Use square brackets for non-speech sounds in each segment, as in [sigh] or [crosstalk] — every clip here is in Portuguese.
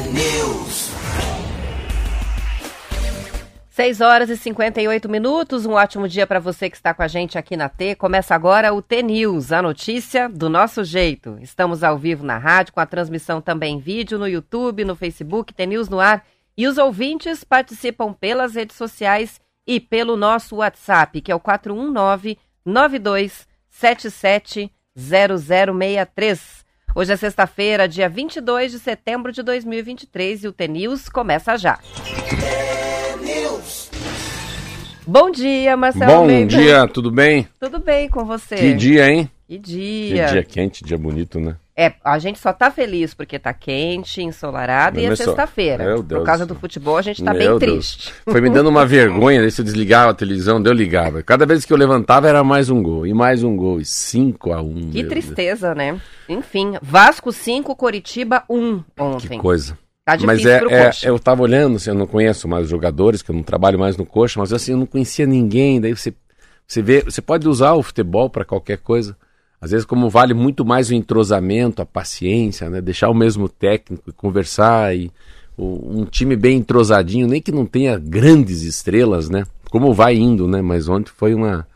News. 6 horas e 58 minutos. Um ótimo dia para você que está com a gente aqui na T. Começa agora o T News, a notícia do nosso jeito. Estamos ao vivo na rádio, com a transmissão também em vídeo no YouTube, no Facebook, T News no ar. E os ouvintes participam pelas redes sociais e pelo nosso WhatsApp, que é o 419 9277 0063. Hoje é sexta-feira, dia 22 de setembro de 2023 e o T News começa já. Bom dia, Marcelo. Bom Almeida. dia, tudo bem? Tudo bem com você? Que dia, hein? Que Que dia. dia quente, dia bonito, né? É, a gente só tá feliz porque tá quente, ensolarado e é sexta-feira. Por Deus causa do futebol, a gente tá Meu bem Deus. triste. Foi me dando uma [laughs] vergonha, daí se eu desligava a televisão, eu ligava. Cada vez que eu levantava era mais um gol, e mais um gol, e 5 a 1 Que tristeza, né? Enfim, Vasco 5, Coritiba 1 ontem. Que coisa. Tá Mas é, é- eu tava olhando, assim, eu não conheço mais os jogadores, que eu não trabalho mais no coxa, mas assim, eu não conhecia ninguém, daí você, você vê, você pode usar o futebol para qualquer coisa. Às vezes, como vale muito mais o entrosamento, a paciência, né? Deixar o mesmo técnico e conversar e o- um time bem entrosadinho, nem que não tenha grandes estrelas, né? Como vai indo, né? Mas ontem foi uma.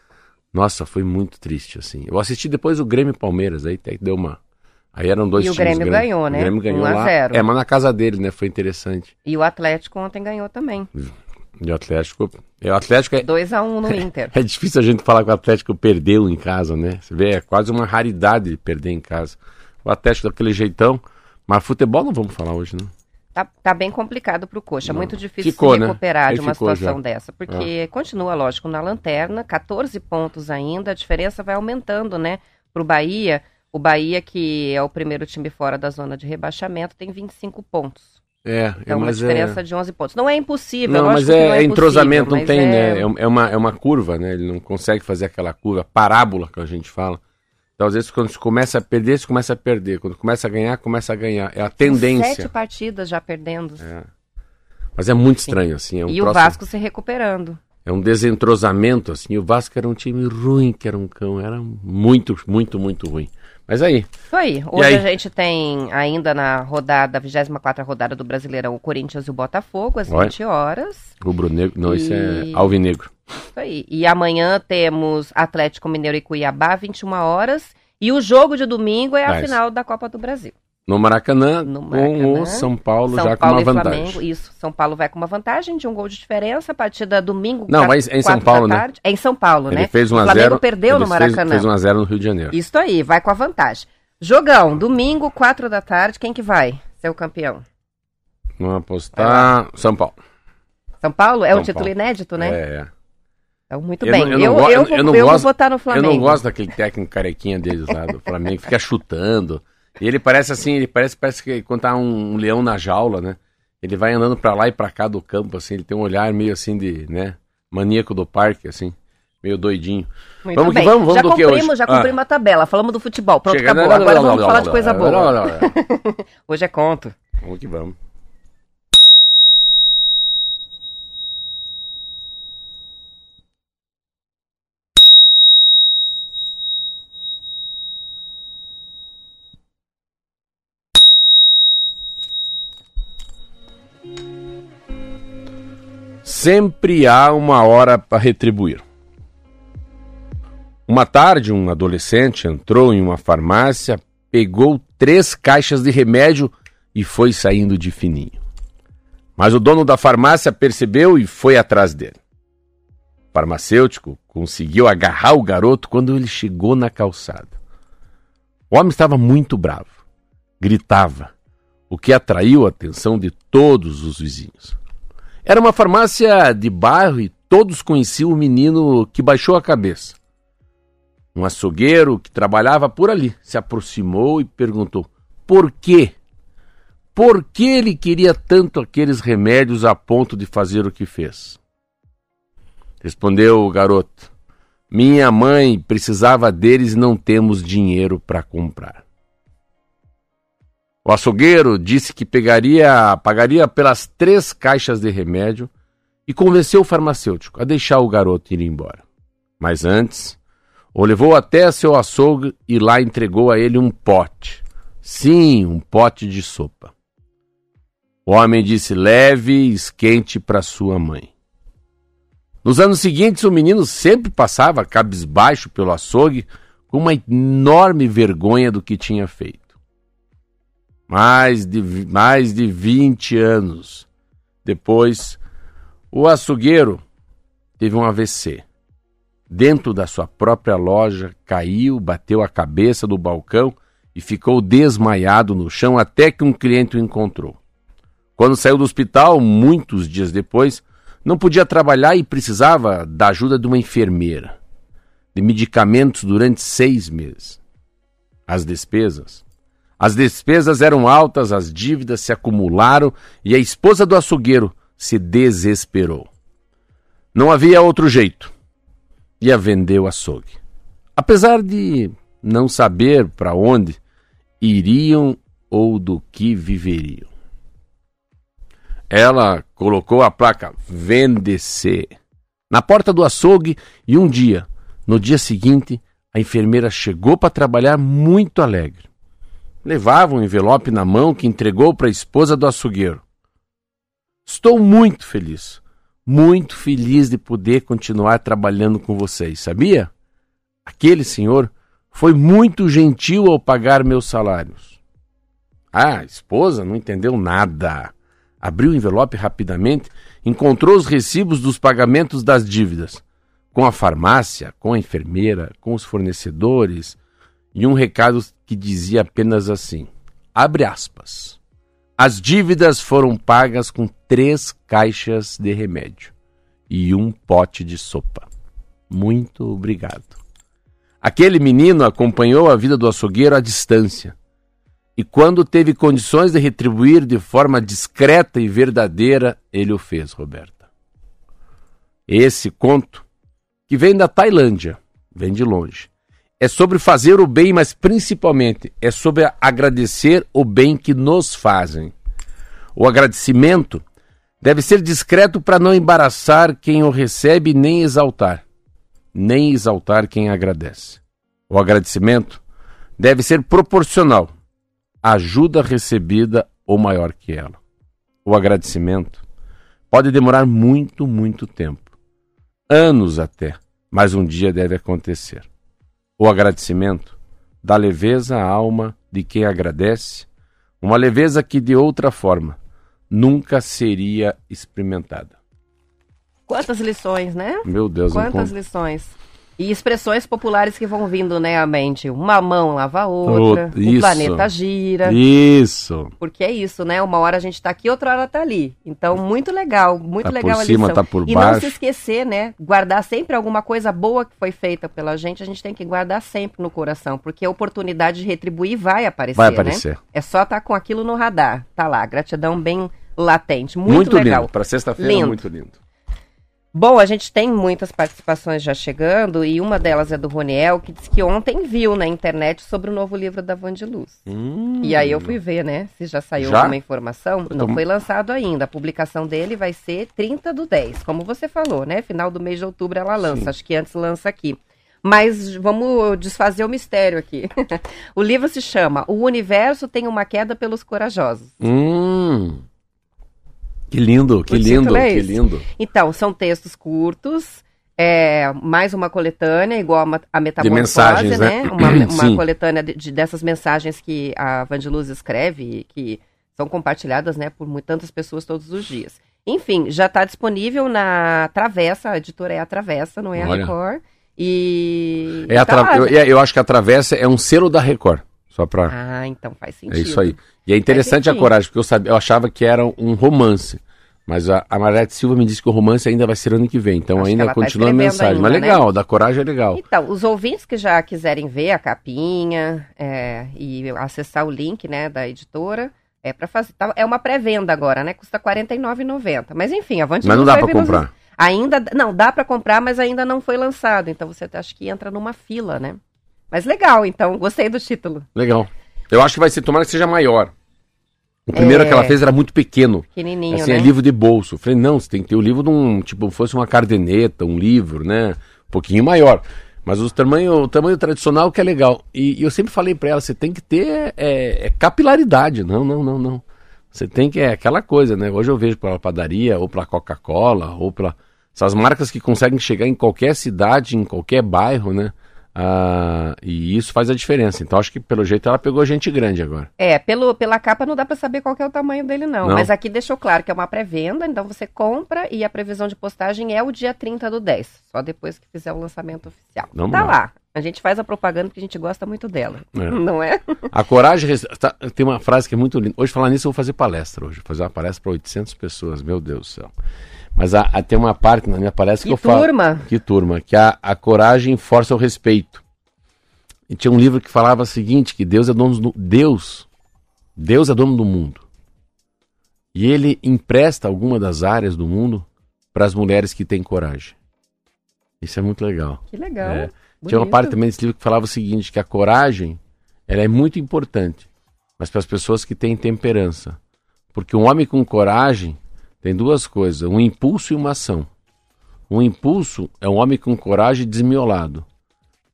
Nossa, foi muito triste, assim. Eu assisti depois o Grêmio e Palmeiras, aí até que deu uma. Aí eram dois E o times Grêmio grandes. ganhou, né? O Grêmio ganhou 1 a lá. 0. É, mas na casa dele, né? Foi interessante. E o Atlético ontem ganhou também. E o Atlético. é, O Atlético é, 2 a 1 no [laughs] Inter. é difícil a gente falar que o Atlético perdeu em casa, né? Você vê, é quase uma raridade perder em casa. O Atlético daquele jeitão. Mas futebol não vamos falar hoje, né? Tá, tá bem complicado pro Coxa. Não. Muito difícil Ficou, se né? recuperar Ele de uma situação já. dessa. Porque continua, lógico, na lanterna, 14 pontos ainda, a diferença vai aumentando, né? Pro Bahia. O Bahia, que é o primeiro time fora da zona de rebaixamento, tem 25 pontos. É, é Então, uma mas diferença é. de 11 pontos. Não é impossível, Não, mas que é, não é é entrosamento, não tem, né? é- É, é uma, é uma curva, né? Ele não consegue fazer aquela curva, parábola que a gente fala. Então, às vezes, quando se começa a perder, se começa a perder. Quando começa a ganhar, começa a ganhar. É a Sete tendência. partidas já perdendo. Mas é muito estranho, assim. É um e o troço- Vasco se recuperando. É um desentrosamento, assim. O Vasco era um time ruim, que era um cão. Era muito, muito, muito ruim. Mas aí, aí. Hoje aí? a gente tem ainda na rodada, 24 rodada do Brasileirão, o Corinthians e o Botafogo, às Olha. 20 horas. rubro-negro. Não, isso é E- alvinegro. Isso aí. E amanhã temos Atlético Mineiro e Cuiabá, 21 horas. E o jogo de domingo é a final da Copa do Brasil. No Maracanã, No com Maracanã. o São Paulo São já com Paulo uma e vantagem. Flamengo. Isso. São Paulo vai com uma vantagem de um gol de diferença. A partida domingo. Não, quatro- mas é em São quatro Paulo, né? É em São Paulo, Ele né? fez 1 o a Flamengo 0 perdeu ele no Maracanã. Fez 1 a 0 no Rio de Janeiro. Isso aí, vai com a vantagem. Jogão, domingo, 4 da tarde, quem que vai ser o campeão? Vamos apostar São Paulo. São Paulo? É São um título Paulo. inédito, né? É, é. Então, muito Eu bem. não- Eu, eu eu, não eu, eu vou, não eu vou gosto- votar no Flamengo. Eu não gosto daquele técnico carequinha deles lá do Flamengo, fica chutando. E ele parece assim, ele parece, parece que quando tá um, um leão na jaula, né? Ele vai andando pra lá e pra cá do campo, assim, ele tem um olhar meio assim de, né? Maníaco do parque, assim, meio doidinho. Muito Vamos que bem. vamos, vamos já do que cumprimos, hoje? já cumprimos a tabela. Falamos do futebol. Pronto, Chega- acabou. não, não, Agora não, vamos falar de coisa boa. [laughs] Hoje é conto. Vamos que vamos. Sempre há uma hora para retribuir. Uma tarde, um adolescente entrou em uma farmácia, pegou três caixas de remédio e foi saindo de fininho. Mas o dono da farmácia percebeu e foi atrás dele. O farmacêutico conseguiu agarrar o garoto quando ele chegou na calçada. O homem estava muito bravo. Gritava, o que atraiu a atenção de todos os vizinhos. Era uma farmácia de bairro e todos conheciam o menino que baixou a cabeça. Um açougueiro que trabalhava por ali se aproximou e perguntou: por quê? Por que ele queria tanto aqueles remédios a ponto de fazer o que fez? Respondeu o garoto: Minha mãe precisava deles e não temos dinheiro para comprar. O açougueiro disse que pegaria, pagaria pelas três caixas de remédio e convenceu o farmacêutico a deixar o garoto ir embora. Mas antes, o levou até seu açougue e lá entregou a ele um pote. Sim, um pote de sopa. O homem disse: leve e esquente para sua mãe. Nos anos seguintes, o menino sempre passava cabisbaixo pelo açougue, com uma enorme vergonha do que tinha feito. Mais de, mais de 20 anos depois, o açougueiro teve um AVC. Dentro da sua própria loja, caiu, bateu a cabeça do balcão e ficou desmaiado no chão até que um cliente o encontrou. Quando saiu do hospital, muitos dias depois, não podia trabalhar e precisava da ajuda de uma enfermeira, de medicamentos durante seis meses. As despesas. As despesas eram altas, as dívidas se acumularam e a esposa do açougueiro se desesperou. Não havia outro jeito. Ia vender o açougue. Apesar de não saber para onde iriam ou do que viveriam. Ela colocou a placa Vende-se na porta do açougue e um dia, no dia seguinte, a enfermeira chegou para trabalhar muito alegre. Levava um envelope na mão que entregou para a esposa do açougueiro. Estou muito feliz, muito feliz de poder continuar trabalhando com vocês, sabia? Aquele senhor foi muito gentil ao pagar meus salários. Ah, a esposa não entendeu nada. Abriu o envelope rapidamente, encontrou os recibos dos pagamentos das dívidas, com a farmácia, com a enfermeira, com os fornecedores, e um recado que dizia apenas assim: abre aspas. As dívidas foram pagas com três caixas de remédio e um pote de sopa. Muito obrigado. Aquele menino acompanhou a vida do açougueiro à distância. E quando teve condições de retribuir de forma discreta e verdadeira, ele o fez, Roberta. Esse conto, que vem da Tailândia, vem de longe, é sobre fazer o bem, mas principalmente é sobre agradecer o bem que nos fazem. O agradecimento deve ser discreto para não embaraçar quem o recebe nem exaltar nem exaltar quem agradece. O agradecimento deve ser proporcional à ajuda recebida ou maior que ela. O agradecimento pode demorar muito, muito tempo anos até mas um dia deve acontecer. O agradecimento dá leveza à alma de quem agradece, uma leveza que de outra forma nunca seria experimentada. Quantas lições, né? Meu Deus, Quantas lições. E expressões populares que vão vindo, né, à mente. Uma mão lava a outra, isso. o planeta gira. Isso. Porque é isso, né? Uma hora a gente tá aqui, outra hora tá ali. Então, muito legal, muito Tá legal por a cima, lição. tá por e não baixo. se esquecer, né? Guardar sempre alguma coisa boa que foi feita pela gente, a gente tem que guardar sempre no coração, porque a oportunidade de retribuir vai aparecer, Vai né? aparecer. É só estar com aquilo no radar. Tá lá, gratidão bem latente. Muito, Muito, legal. lindo. Para sexta-feira, muito lindo. Bom, a gente tem muitas participações já chegando e uma delas é do Roniel, que disse que ontem viu na internet sobre o novo livro da Van de Luz. Hum. E aí eu fui ver, né, se já saiu Já? alguma informação. Eu Não tô- foi lançado ainda. A publicação dele vai ser 30 do 10, como você falou, né? Final do mês de outubro ela lança. Sim. Acho que antes lança aqui. Mas vamos desfazer o mistério aqui. [laughs] o livro se chama O Universo tem uma queda pelos corajosos. Hum. Que lindo, que O lindo, é que lindo. Então, são textos curtos, é, mais uma coletânea, igual a, a metamorfose, mensagens, né? Uma, [clears throat] uma Sim. coletânea de, de- dessas mensagens que a Vandiluz escreve que são compartilhadas, né, por tantas pessoas todos os dias. Enfim, já está disponível na Travessa, a editora é a Travessa, não é a Olha. Record. E É a tá tra- eu, né? é- eu acho que a Travessa é um selo da Record. Só pra. Ah, então faz sentido. é isso aí. E é interessante a coragem, porque eu, sabia, eu achava que era um romance. Mas a, a Silva me disse que o romance ainda vai ser ano que vem. Então Acho ainda tá continua a escrevendo mensagem. Mas ainda, né? legal, da coragem é legal. Então, os ouvintes que já quiserem ver a capinha é, e acessar o link né, da editora, é para fazer. tá- É uma pré-venda agora, né? Custa R$ 49,90. Mas enfim, a Vante Mas não dá pra comprar. Ainda. Não, dá para comprar, mas ainda não foi lançado. Então você acha que entra numa fila, né? Mas legal, então, gostei do título. Legal. Eu acho que vai ser, tomara que seja maior. O primeiro É. que ela fez era muito pequeno. Pequenininho, Assim, né? é livro de bolso. Eu falei, não, você tem que ter o livro de um, tipo, fosse uma cardeneta, um livro, né? Um pouquinho maior. Mas o tamanho, o tamanho tradicional que é legal. E, e eu sempre falei pra ela, você tem que ter é, é capilaridade. Não, não, não, não. Você tem que, é aquela coisa, né? Hoje eu vejo pela padaria, ou pela Coca-Cola, ou pela. Essas marcas que conseguem chegar em qualquer cidade, em qualquer bairro, né? Ah, e isso faz a diferença. Então acho que pelo jeito ela pegou gente grande agora. É, pelo, pela capa não dá para saber qual é o tamanho dele não, Não. mas aqui deixou claro que é uma pré-venda, então você compra e a previsão de postagem é o dia 30 do 10, só depois que fizer o lançamento oficial. Vamos tá lá. lá. A gente faz a propaganda porque a gente gosta muito dela, É. [laughs] não é? A coragem. tá, tem uma frase que é muito linda. Hoje, falar nisso, eu vou fazer palestra hoje. Vou fazer uma palestra para 800 pessoas, meu Deus do céu. Mas a, a- tem uma parte na minha palestra que, Que eu falo. turma? Que turma? Que a, a coragem força o respeito. E tinha um livro que falava o seguinte: que Deus é dono do. Deus. Deus é dono do mundo. E ele empresta alguma das áreas do mundo para as mulheres que têm coragem. Isso é muito legal. Que legal. É. Tinha uma parte também desse livro que falava o seguinte, que a coragem, ela é muito importante, mas para as pessoas que têm temperança. Porque um homem com coragem tem duas coisas, um impulso e uma ação. Um impulso é um homem com coragem desmiolado.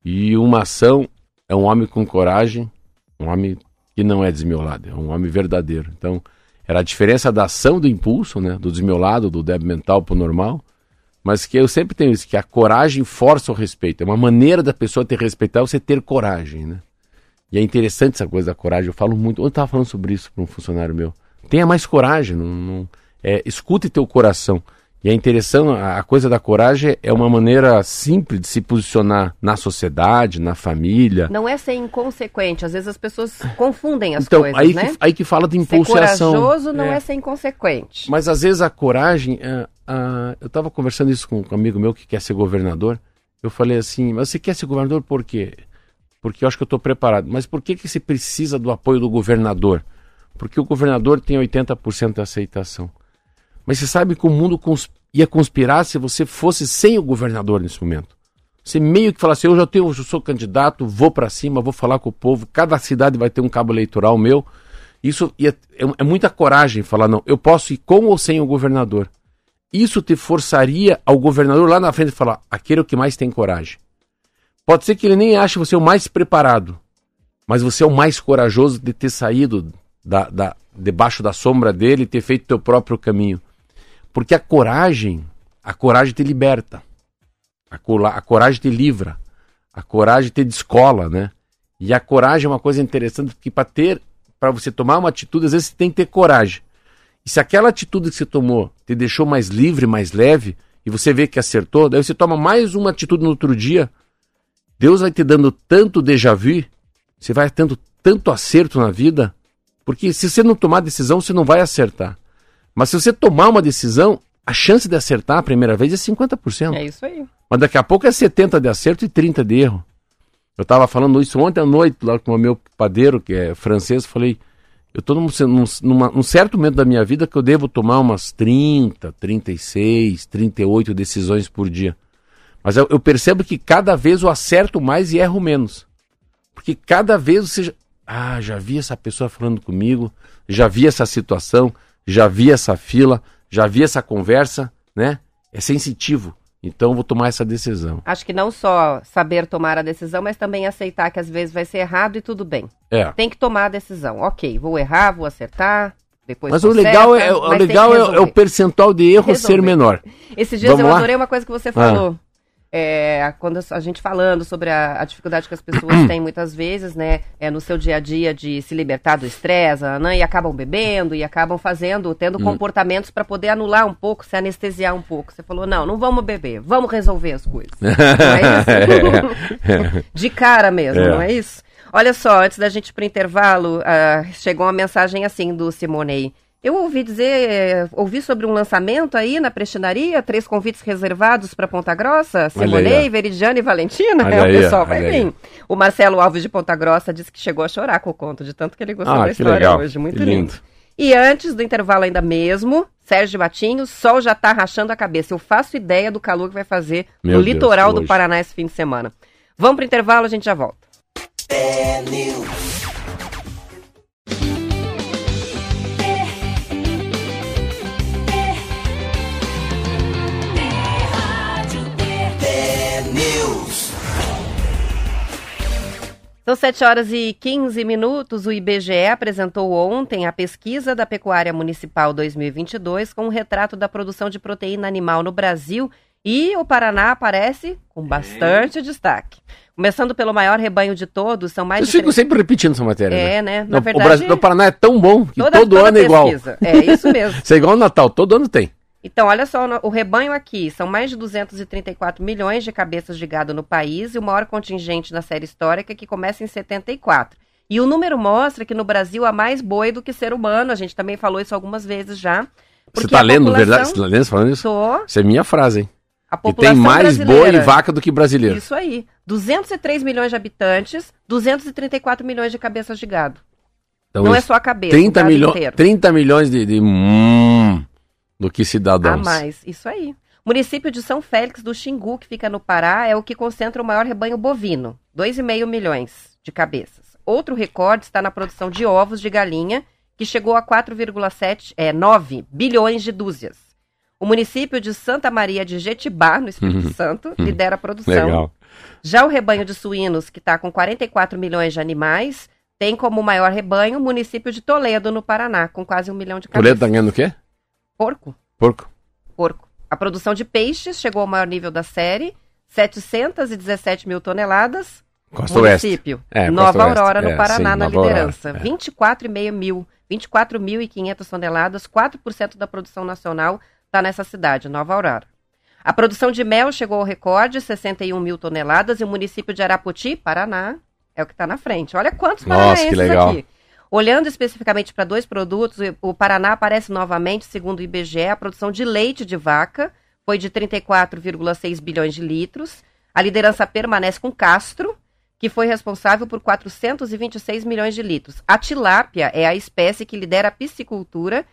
E uma ação é um homem com coragem, um homem que não é desmiolado, é um homem verdadeiro. Então, era a diferença da ação do impulso, né, do desmiolado, do débil mental para o normal, mas que eu sempre tenho isso, que a coragem força o respeito. É uma maneira da pessoa ter respeitar você ter coragem, né? E é interessante essa coisa da coragem. Eu falo muito. Ontem eu estava falando sobre isso para um funcionário meu. Tenha mais coragem. Não, não- é, escute teu coração. E é interessante, a, coisa da coragem é uma maneira simples de se posicionar na sociedade, na família. Não é ser inconsequente, às vezes as pessoas confundem as então, coisas, aí, né? que, aí que fala de Ser impulso e ação. corajoso não é. É. ser inconsequente. Mas às vezes a coragem. é, eu estava conversando isso com um amigo meu que quer ser governador. Eu falei assim: Mas você quer ser governador por quê? Porque eu acho que eu estou preparado. Mas por que, que você precisa do apoio do governador? Porque o governador tem 80% de aceitação. Mas você sabe que o mundo cons- ia conspirar se você fosse sem o governador nesse momento. Você meio que fala assim: eu já tenho, eu sou candidato, vou para cima, vou falar com o povo. Cada cidade vai ter um cabo eleitoral meu. Isso ia- é, é muita coragem falar, não, eu posso ir com ou sem o governador. Isso te forçaria ao governador lá na frente falar, aquele é o que mais tem coragem. Pode ser que ele nem ache você o mais preparado, mas você é o mais corajoso de ter saído da, da- debaixo da sombra dele e ter feito teu próprio caminho. Porque a coragem, a coragem te liberta. A, a coragem te livra. A coragem te descola, né? E a coragem é uma coisa interessante porque para ter, para você tomar uma atitude, às vezes você tem que ter coragem. E se aquela atitude que você tomou te deixou mais livre, mais leve, e você vê que acertou, daí você toma mais uma atitude no outro dia, Deus vai te dando tanto déjà vu, você vai tendo tanto acerto na vida, porque se você não tomar decisão, você não vai acertar. Mas se você tomar uma decisão, a chance de acertar a primeira vez é 50%. É isso aí. Mas daqui a pouco é 70 de acerto e 30 de erro. Eu estava falando isso ontem à noite, lá com o meu padeiro, que é francês, falei, eu estou num, num, num certo momento da minha vida que eu devo tomar umas 30, 36, 38 decisões por dia. Mas eu, eu percebo que cada vez eu acerto mais e erro menos. Porque cada vez você. já- Ah, já vi essa pessoa falando comigo, já vi essa situação, já vi essa fila, já vi essa conversa, né? É sensitivo. Então eu vou tomar essa decisão. Acho que não só saber tomar a decisão, mas também aceitar que às vezes vai ser errado e tudo bem. É. Tem que tomar a decisão. Ok, vou errar, vou acertar, depois Mas o legal, é, o legal é, é o percentual de erro ser Resolver. menor. Esses dias Vamos eu lá? Ah. adorei uma coisa que você falou. É, quando a gente falando sobre a, a dificuldade que as pessoas [clears throat] têm muitas vezes, né, é, no seu dia a dia de se libertar do estresse, né, e acabam bebendo e acabam fazendo, tendo Hum. comportamentos para poder anular um pouco, se anestesiar um pouco. Você falou, não, não vamos beber, vamos resolver as coisas. Não é isso? [laughs] De cara mesmo, É. não é isso? Olha só, antes da gente ir pro intervalo, ah, chegou uma mensagem assim do Simonei. Eu ouvi dizer, eh, ouvi sobre um lançamento aí na prestinaria, três convites reservados para Ponta Grossa, Simonei, ó. Veridiane e Valentina, Olha é, o pessoal vai aí. vir. O Marcelo Alves de Ponta Grossa disse que chegou a chorar com o conto, de tanto que ele gostou Ah, da história legal. hoje, muito Que lindo. lindo. E antes do intervalo ainda mesmo, Sérgio Batinho, sol já tá rachando a cabeça. Eu faço ideia do calor que vai fazer Meu no Deus, litoral do hoje. Paraná esse fim de semana. Vamos pro intervalo, a gente já volta. São 7 horas e 15 minutos. O IBGE apresentou ontem a pesquisa da Pecuária Municipal 2022 com um retrato da produção de proteína animal no Brasil e o Paraná aparece com bastante destaque. Começando pelo maior rebanho de todos, são mais Eu de. fico sempre repetindo essa matéria. É, né? né? Na No- verdade, o, Brasil, o Paraná é tão bom que toda- todo toda ano é igual. É isso mesmo. [laughs] Isso é igual ao Natal, todo ano tem. Então, olha só, o rebanho aqui são mais de 234 milhões de cabeças de gado no país e o maior contingente na série histórica que começa em 74. E o número mostra que no Brasil há mais boi do que ser humano. A gente também falou isso algumas vezes já. Você tá a lendo, população- verdade? Você tá lendo falando isso? Tô. Isso é minha frase, hein? A E população tem mais boi e vaca do que brasileiro. Isso aí. 203 milhões de habitantes, 234 milhões de cabeças de gado. Então, Não é só a cabeça, 30, o milho... inteiro. 30 milhões de, de hum, do que A cidadãos. mais, isso aí. O município de São Félix do Xingu, que fica no Pará, é o que concentra o maior rebanho bovino, 2,5 milhões de cabeças. Outro recorde está na produção de ovos de galinha, que chegou a 4,7, é, 9 bilhões de dúzias. O município de Santa Maria de Jetibá, no Espírito Santo, lidera a produção. Legal. Já o rebanho de suínos, que está com 44 milhões de animais, tem como maior rebanho o município de Toledo, no Paraná, com quase um milhão de Toledo cabeças. tá ganhando o quê? Porco Porco. porco. A produção de peixes chegou ao maior nível da série, 717 mil toneladas. Costa Oeste. Município, É, Nova Costa. Aurora, no É, Paraná, sim, na Nova Aurora, liderança. é. 24,5 mil, 24.500 toneladas, 4% da produção nacional está nessa cidade, Nova Aurora. A produção de mel chegou ao recorde, 61 mil toneladas, e o município de Arapoti, Paraná, é o que está na frente. Olha quantos Nossa, paranaenses aqui. Olhando especificamente para dois produtos, o Paraná aparece novamente, segundo o IBGE, a produção de leite de vaca foi de 34,6 bilhões de litros. A liderança permanece com Castro, que foi responsável por 426 milhões de litros. A tilápia é a espécie que lidera a piscicultura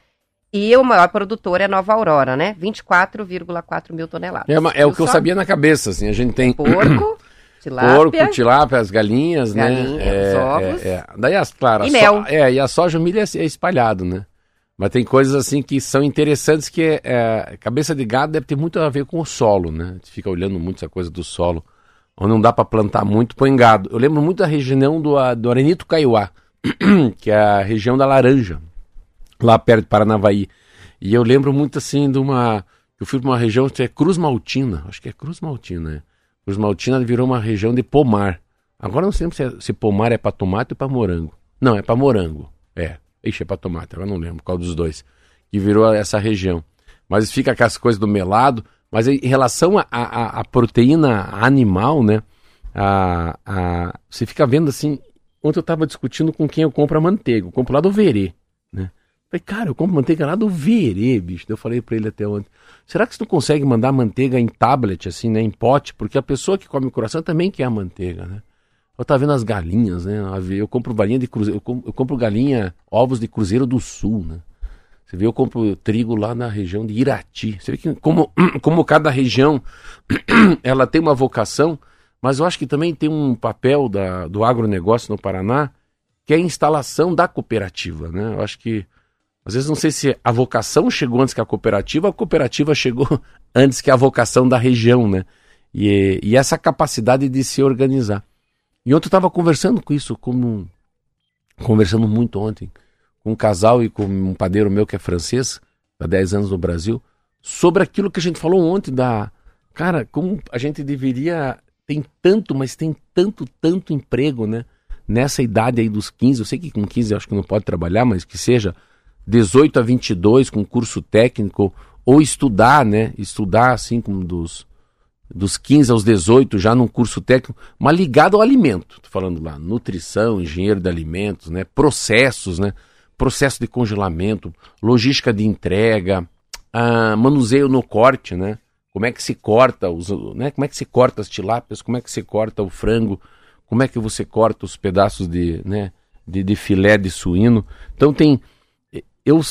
e o maior produtor é Nova Aurora, né? 24,4 mil toneladas. É, uma- é o que eu só? sabia na cabeça, assim. A gente tem Porco, [clears throat] tilápia. porco, tilápia, as galinhas, Galinha, né? os ovos. É, é. Daí, as, claro, a E so- mel. É, e a soja, o milho é, é espalhado, né? Mas tem coisas assim que são interessantes que é, é, cabeça de gado deve ter muito a ver com o solo, né? A gente fica olhando muito essa coisa do solo. Onde não dá para plantar muito, põe gado. Eu lembro muito da região do, do Arenito Caiuá, [clears throat] que é a região da laranja, lá perto de Paranavaí. E eu lembro muito assim de uma. Eu fui para uma região que é Cruz Maltina, acho que é Cruz Maltina, né? Cruz Maltina virou uma região de pomar. Agora não sei se, é- se pomar é para tomate ou para morango. Não, é para morango. É. Ixi, é para tomate, agora não lembro qual dos dois. Que virou essa região. Mas fica com as coisas do melado. Mas em relação à proteína animal, né? A, a, você fica vendo assim. Ontem eu estava discutindo com quem eu compro a manteiga. Eu compro lá do Verê? Falei, cara, eu compro manteiga lá do Verê, bicho. Eu falei pra ele até ontem. Será que você não consegue mandar manteiga em tablet, assim, né? Em pote? Porque a pessoa que come o coração também quer a manteiga, né? Eu tava vendo as galinhas, né? Eu compro galinha de cruzeiro, eu com- eu compro galinha, ovos de Cruzeiro do Sul, né? Você vê, eu compro trigo lá na região de Irati. Você vê que como, [clears throat] como cada região [clears throat] ela tem uma vocação, mas eu acho que também tem um papel da, do agronegócio no Paraná, que é a instalação da cooperativa, né? Eu acho que, às vezes, não sei se a vocação chegou antes que a cooperativa, a cooperativa chegou [laughs] antes que a vocação da região, né? E, e essa capacidade de se organizar. E ontem eu estava conversando com isso, como conversando muito ontem, com um casal e com um padeiro meu que é francês, há 10 anos no Brasil, sobre aquilo que a gente falou ontem da. Cara, como a gente deveria. Tem tanto, mas tem tanto, tanto emprego, né? Nessa idade aí dos 15, eu sei que com 15 eu acho que não pode trabalhar, mas que seja 18 a 22 com curso técnico, ou estudar, né? Estudar assim como dos, dos 15 aos 18 já num curso técnico, mas ligado ao alimento. Tô falando lá, nutrição, engenheiro de alimentos, né? Processos, né? Processo de congelamento, logística de entrega, ah, manuseio no corte, né? Como é que se corta os, né? Como é que se corta as tilápias? Como é que se corta o frango? Como é que você corta os pedaços de, né? De, de filé de suíno? Então tem, eu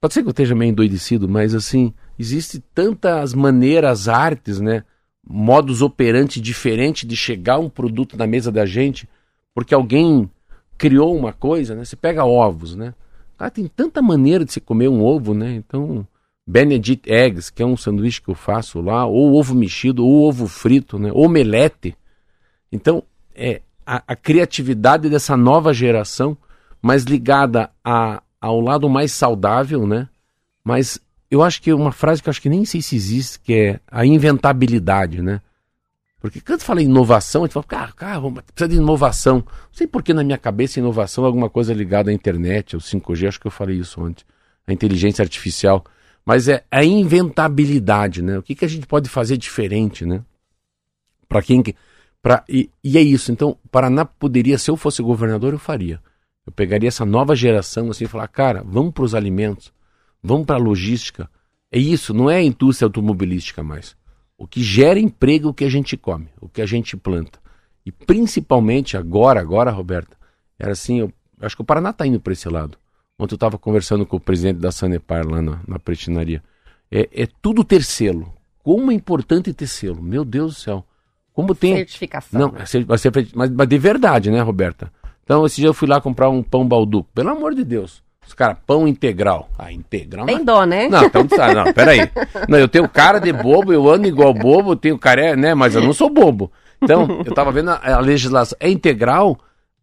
pode ser que eu esteja meio endoidecido, mas assim existe tantas maneiras, artes, né? Modus operandi diferente de chegar um produto na mesa da gente, porque alguém criou uma coisa, né? Você pega ovos, né? Cara, tem tanta maneira de se comer um ovo, né? Então, Benedict Eggs, que é um sanduíche que eu faço lá, ou ovo mexido, ou ovo frito, né? Omelete. Então, é, a, a criatividade dessa nova geração, mas ligada a, ao lado mais saudável, né? Mas eu acho que uma frase que eu acho que nem sei se existe, que é a inventabilidade, né? Porque quando fala inovação, a gente fala, cara, cara, precisa de inovação. Não sei por que na minha cabeça inovação é alguma coisa ligada à internet, ao 5G, acho que eu falei isso antes. A inteligência artificial. Mas é a inventabilidade, né? O que, que a gente pode fazer diferente, né? Para quem. Pra, e, e é isso. Então, Paraná poderia, se eu fosse governador, eu faria. Eu pegaria essa nova geração assim e falar, cara, vamos para os alimentos, vamos para a logística. É isso, não é a indústria automobilística mais. O que gera emprego é o que a gente come, o que a gente planta. E principalmente agora, agora, Roberta, era assim, eu acho que o Paraná está indo para esse lado. Ontem eu estava conversando com o presidente da Sanepar lá na, na pretinaria. É, é tudo ter selo. Como é importante ter selo. Meu Deus do céu. Como tem. Certificação. Não, né? mas, mas de verdade, né, Roberta? Então, esse dia eu fui lá comprar um pão balduco. Pelo amor de Deus. Os caras, pão integral. Ah, integral. Tem dó, né? Não, então, ah, não, peraí. Não, eu tenho cara de bobo, eu ando igual bobo, eu tenho cara, né? Mas eu não sou bobo. Então, eu tava vendo a, a legislação. É integral,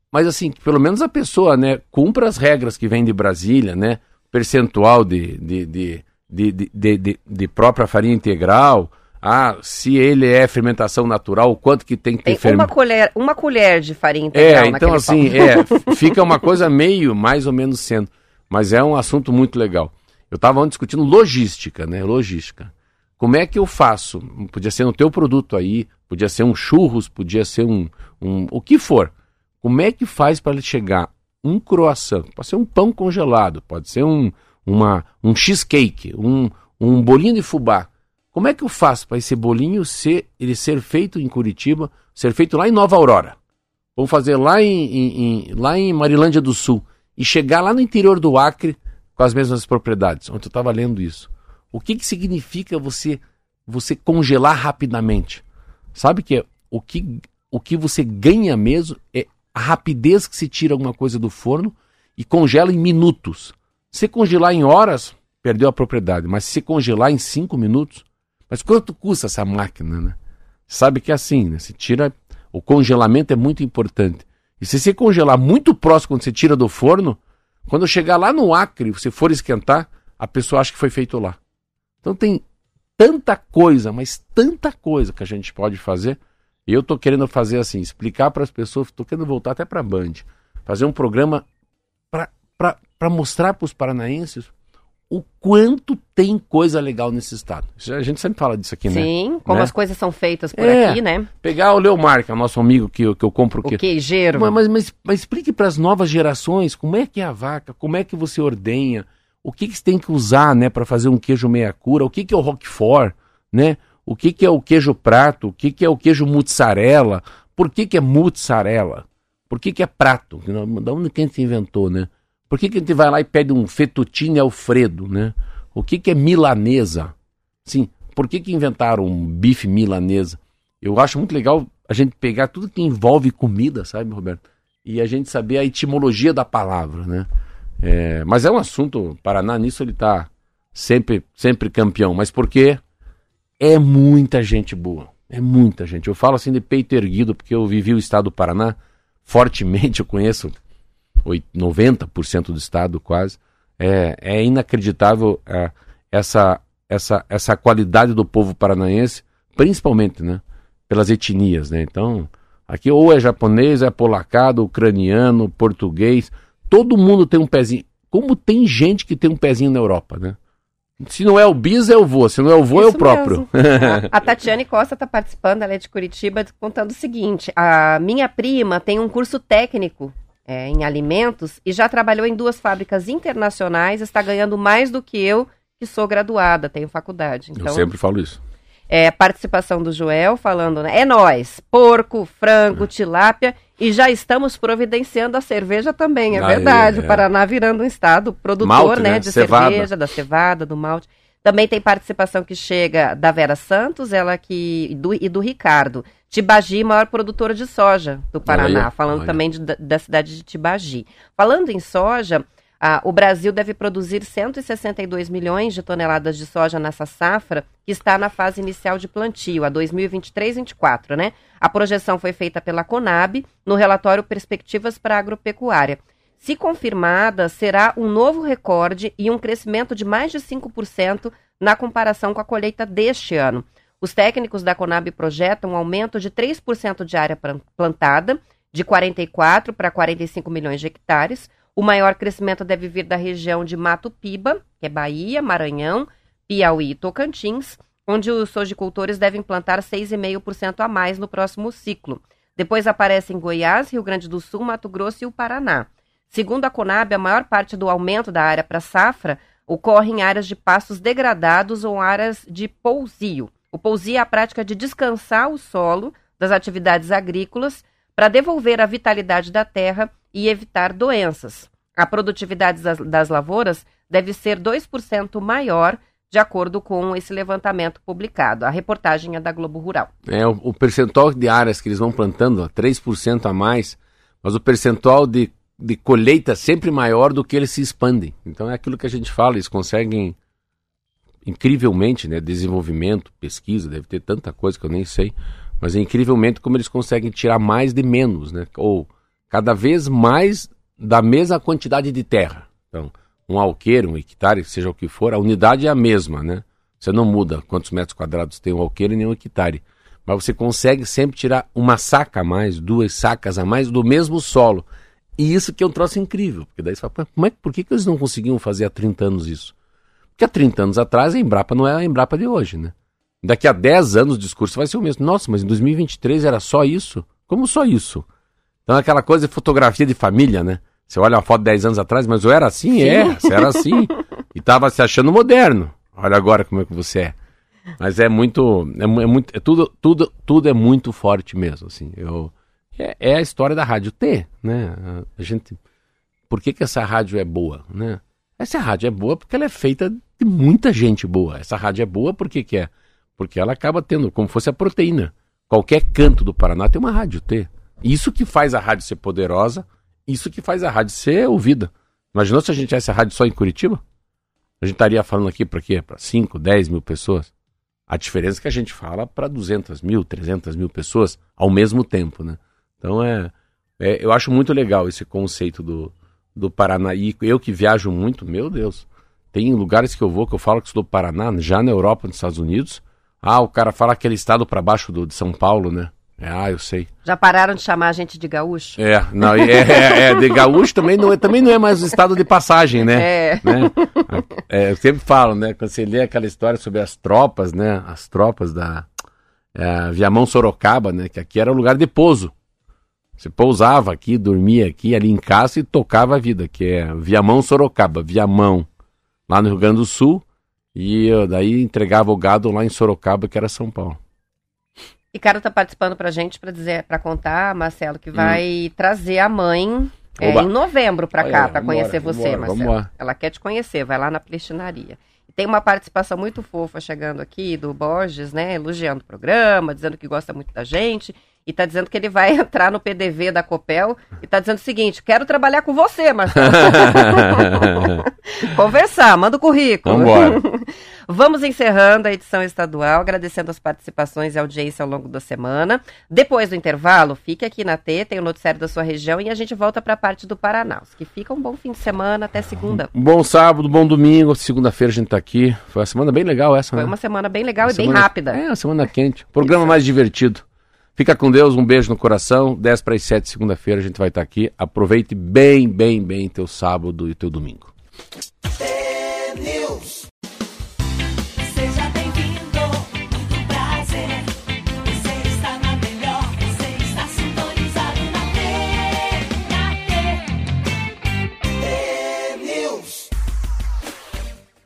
mas assim, pelo menos a pessoa, né, cumpra as regras que vêm de Brasília, né? Percentual de, de, de, de, de, de, de própria farinha integral. Ah, se ele é fermentação natural, o quanto que tem que ter tem uma colher, uma colher de farinha integral É, então assim, é, [laughs] fica uma coisa meio, mais ou menos sendo. Mas é um assunto muito legal. Eu estava discutindo logística, né? Logística. Como é que eu faço? Podia ser no teu produto aí, podia ser um churros, podia ser um, um o que for. Como é que faz para ele chegar um croissant? Pode ser um pão congelado, pode ser um, uma, um cheesecake, um, um bolinho de fubá. Como é que eu faço para esse bolinho ser, ele ser feito em Curitiba, ser feito lá em Nova Aurora? Vamos fazer lá em, em, em, lá em Marilândia do Sul e chegar lá no interior do Acre com as mesmas propriedades. Ontem eu estava lendo isso. O que, que significa você você congelar rapidamente? Sabe que é, o que o que você ganha mesmo é a rapidez que se tira alguma coisa do forno e congela em minutos. Se congelar em horas, perdeu a propriedade. Mas se congelar em cinco minutos, mas quanto custa essa máquina, né? Sabe que é assim, né? Se tira o congelamento é muito importante. E se você congelar muito próximo quando você tira do forno, quando chegar lá no Acre, você for esquentar, a pessoa acha que foi feito lá. Então tem tanta coisa, mas tanta coisa que a gente pode fazer. E eu estou querendo fazer assim, explicar para as pessoas, estou querendo voltar até para a Band, fazer um programa para mostrar para os paranaenses o quanto tem coisa legal nesse estado. A gente sempre fala disso aqui, Sim, né? Sim, como né? as coisas são feitas por é, aqui, né? Pegar o Leomar, que é o nosso amigo que, que eu compro o quê? O queijeiro. Mas, mas, mas, mas explique para as novas gerações como é que é a vaca, como é que você ordenha, o que, que você tem que usar, né, para fazer um queijo meia cura, o que, que é o roquefort, né? O que, que é o queijo prato, o que, que é o queijo mozzarella, por que, que é mozzarella, por que, que é prato, da onde que a gente inventou, né? Por que, que a gente vai lá e pede um fettuccine alfredo, né? O que, que é milanesa? Sim, por que, que inventaram um bife milanesa? Eu acho muito legal a gente pegar tudo que envolve comida, sabe, Roberto? E a gente saber a etimologia da palavra, né? É, mas é um assunto, Paraná nisso ele está sempre, sempre campeão. Mas por quê? É muita gente boa. É muita gente. Eu falo assim de peito erguido porque eu vivi o estado do Paraná fortemente, [laughs] eu conheço 90% do estado quase. É, é inacreditável é, essa, essa, essa qualidade do povo paranaense, principalmente né, pelas etnias. Né? Então, aqui ou é japonês, é polacado, ucraniano, português, todo mundo tem um pezinho. Como tem gente que tem um pezinho na Europa, né? Se não é o bis, é o vô. Se não é o vô, Isso é o próprio. a Tatiane Costa está participando, ela é de Curitiba, contando o seguinte: a minha prima tem um curso técnico é, em alimentos e já trabalhou em duas fábricas internacionais, está ganhando mais do que eu, que sou graduada, tenho faculdade. Então, eu sempre falo isso. É, participação do Joel falando, né? É nós, porco, frango, é. tilápia e já estamos providenciando a cerveja também, é verdade. É. O Paraná virando um estado produtor, malte, né, né, de cevada. cerveja, da cevada, do malte. Também tem participação que chega da Vera Santos, ela que do, e do Ricardo. Tibagi, maior produtora de soja do Paraná, falando também de, da cidade de Tibagi. Falando em soja, Ah, o Brasil deve produzir 162 milhões de toneladas de soja nessa safra, que está na fase inicial de plantio, a 2023-24, né? A projeção foi feita pela Conab no relatório Perspectivas para a Agropecuária. Se confirmada, será um novo recorde e um crescimento de mais de 5% na comparação com a colheita deste ano. Os técnicos da Conab projetam um aumento de 3% de área plantada, de 44 para 45 milhões de hectares. O maior crescimento deve vir da região de Mato Piba, que é Bahia, Maranhão, Piauí e Tocantins, onde os sojicultores devem plantar 6,5% a mais no próximo ciclo. Depois aparecem Goiás, Rio Grande do Sul, Mato Grosso e o Paraná. Segundo a Conab, a maior parte do aumento da área para safra ocorre em áreas de pastos degradados ou áreas de pousio. O pousio é a prática de descansar o solo das atividades agrícolas para devolver a vitalidade da terra e evitar doenças. A produtividade das, das lavouras deve ser 2% maior, de acordo com esse levantamento publicado. A reportagem é da Globo Rural. É, o, o percentual de áreas que eles vão plantando, 3% a mais, mas o percentual de de colheita sempre maior do que eles se expandem. Então é aquilo que a gente fala, eles conseguem incrivelmente, né, desenvolvimento, pesquisa, deve ter tanta coisa que eu nem sei, mas é incrivelmente como eles conseguem tirar mais de menos, né? Ou cada vez mais da mesma quantidade de terra. Então, um alqueiro, um hectare, seja o que for, a unidade é a mesma, né? Você não muda quantos metros quadrados tem um alqueiro e nem um hectare. Mas você consegue sempre tirar uma saca a mais, duas sacas a mais do mesmo solo. E isso que é um troço incrível, porque daí você fala, como é, por que, que eles não conseguiam fazer há 30 anos isso? Porque há 30 anos atrás a Embrapa não é a Embrapa de hoje, né? Daqui a 10 anos o discurso vai ser o mesmo. Nossa, mas em 2023 era só isso? Como só isso? Então aquela coisa de fotografia de família, né? Você olha uma foto de 10 anos atrás, mas eu era assim? Sim. É, você era assim. e tava se achando moderno. Olha agora como é que você é. Mas é muito, é, é muito, é tudo, tudo, tudo é muito forte mesmo, assim. Eu, é, é, a história da rádio T, né? A gente, por que, que essa rádio é boa, né? Essa rádio é boa porque ela é feita de muita gente boa. Essa rádio é boa porque que é? Porque ela acaba tendo, como fosse a proteína. Qualquer canto do Paraná tem uma rádio T. Isso que faz a rádio ser poderosa, isso que faz a rádio ser ouvida. Imaginou se a gente tivesse a rádio só em Curitiba? A gente estaria falando aqui para quê? Para 5, 10 mil pessoas? A diferença é que a gente fala para 200 mil, 300 mil pessoas ao mesmo tempo, né? Então é, é, eu acho muito legal esse conceito do, do Paraná. E eu que viajo muito, meu Deus, tem lugares que eu vou que eu falo que sou do Paraná, já na Europa, nos Estados Unidos. Ah, o cara fala aquele estado para baixo do, de São Paulo, né? É, ah, eu sei. Já pararam de chamar a gente de gaúcho? É, não, é, é, é de gaúcho também não, é, também não é mais o estado de passagem, né? É. Né? é. Eu sempre falo, né? Quando você lê aquela história sobre as tropas, né? As tropas da é, Viamão Sorocaba, né? Que aqui era o lugar de pouso. Você pousava aqui, dormia aqui, ali em casa e tocava a vida, que é Viamão Sorocaba, Viamão, lá no Rio Grande do Sul, e daí entregava o gado lá em Sorocaba, que era São Paulo. E cara tá participando pra gente para dizer, para contar, Marcelo, que vai hum. trazer a mãe é, em novembro para cá, para conhecer você, embora, Marcelo. Ela quer te conhecer, vai lá na plestinaria. Tem uma participação muito fofa chegando aqui do Borges, né? Elogiando o programa, dizendo que gosta muito da gente e está dizendo que ele vai [laughs] entrar no PDV da Copel e está dizendo o seguinte: quero trabalhar com você, Marcelo. [laughs] Conversar, manda o currículo. [laughs] Vamos encerrando a edição estadual, agradecendo as participações e audiência ao longo da semana. Depois do intervalo, fique aqui na T, tem o noticiário da sua região e a gente volta para a parte do Paraná. Que fica um bom fim de semana até segunda. Bom sábado, bom domingo, segunda-feira a gente está aqui. Foi uma semana bem legal essa, Foi né? uma semana bem legal uma e semana... bem rápida. É, uma semana quente. Programa mais divertido. Fica com Deus, um beijo no coração. 10 para as 7, segunda-feira, a gente vai estar aqui. Aproveite bem, bem, bem teu sábado e teu domingo.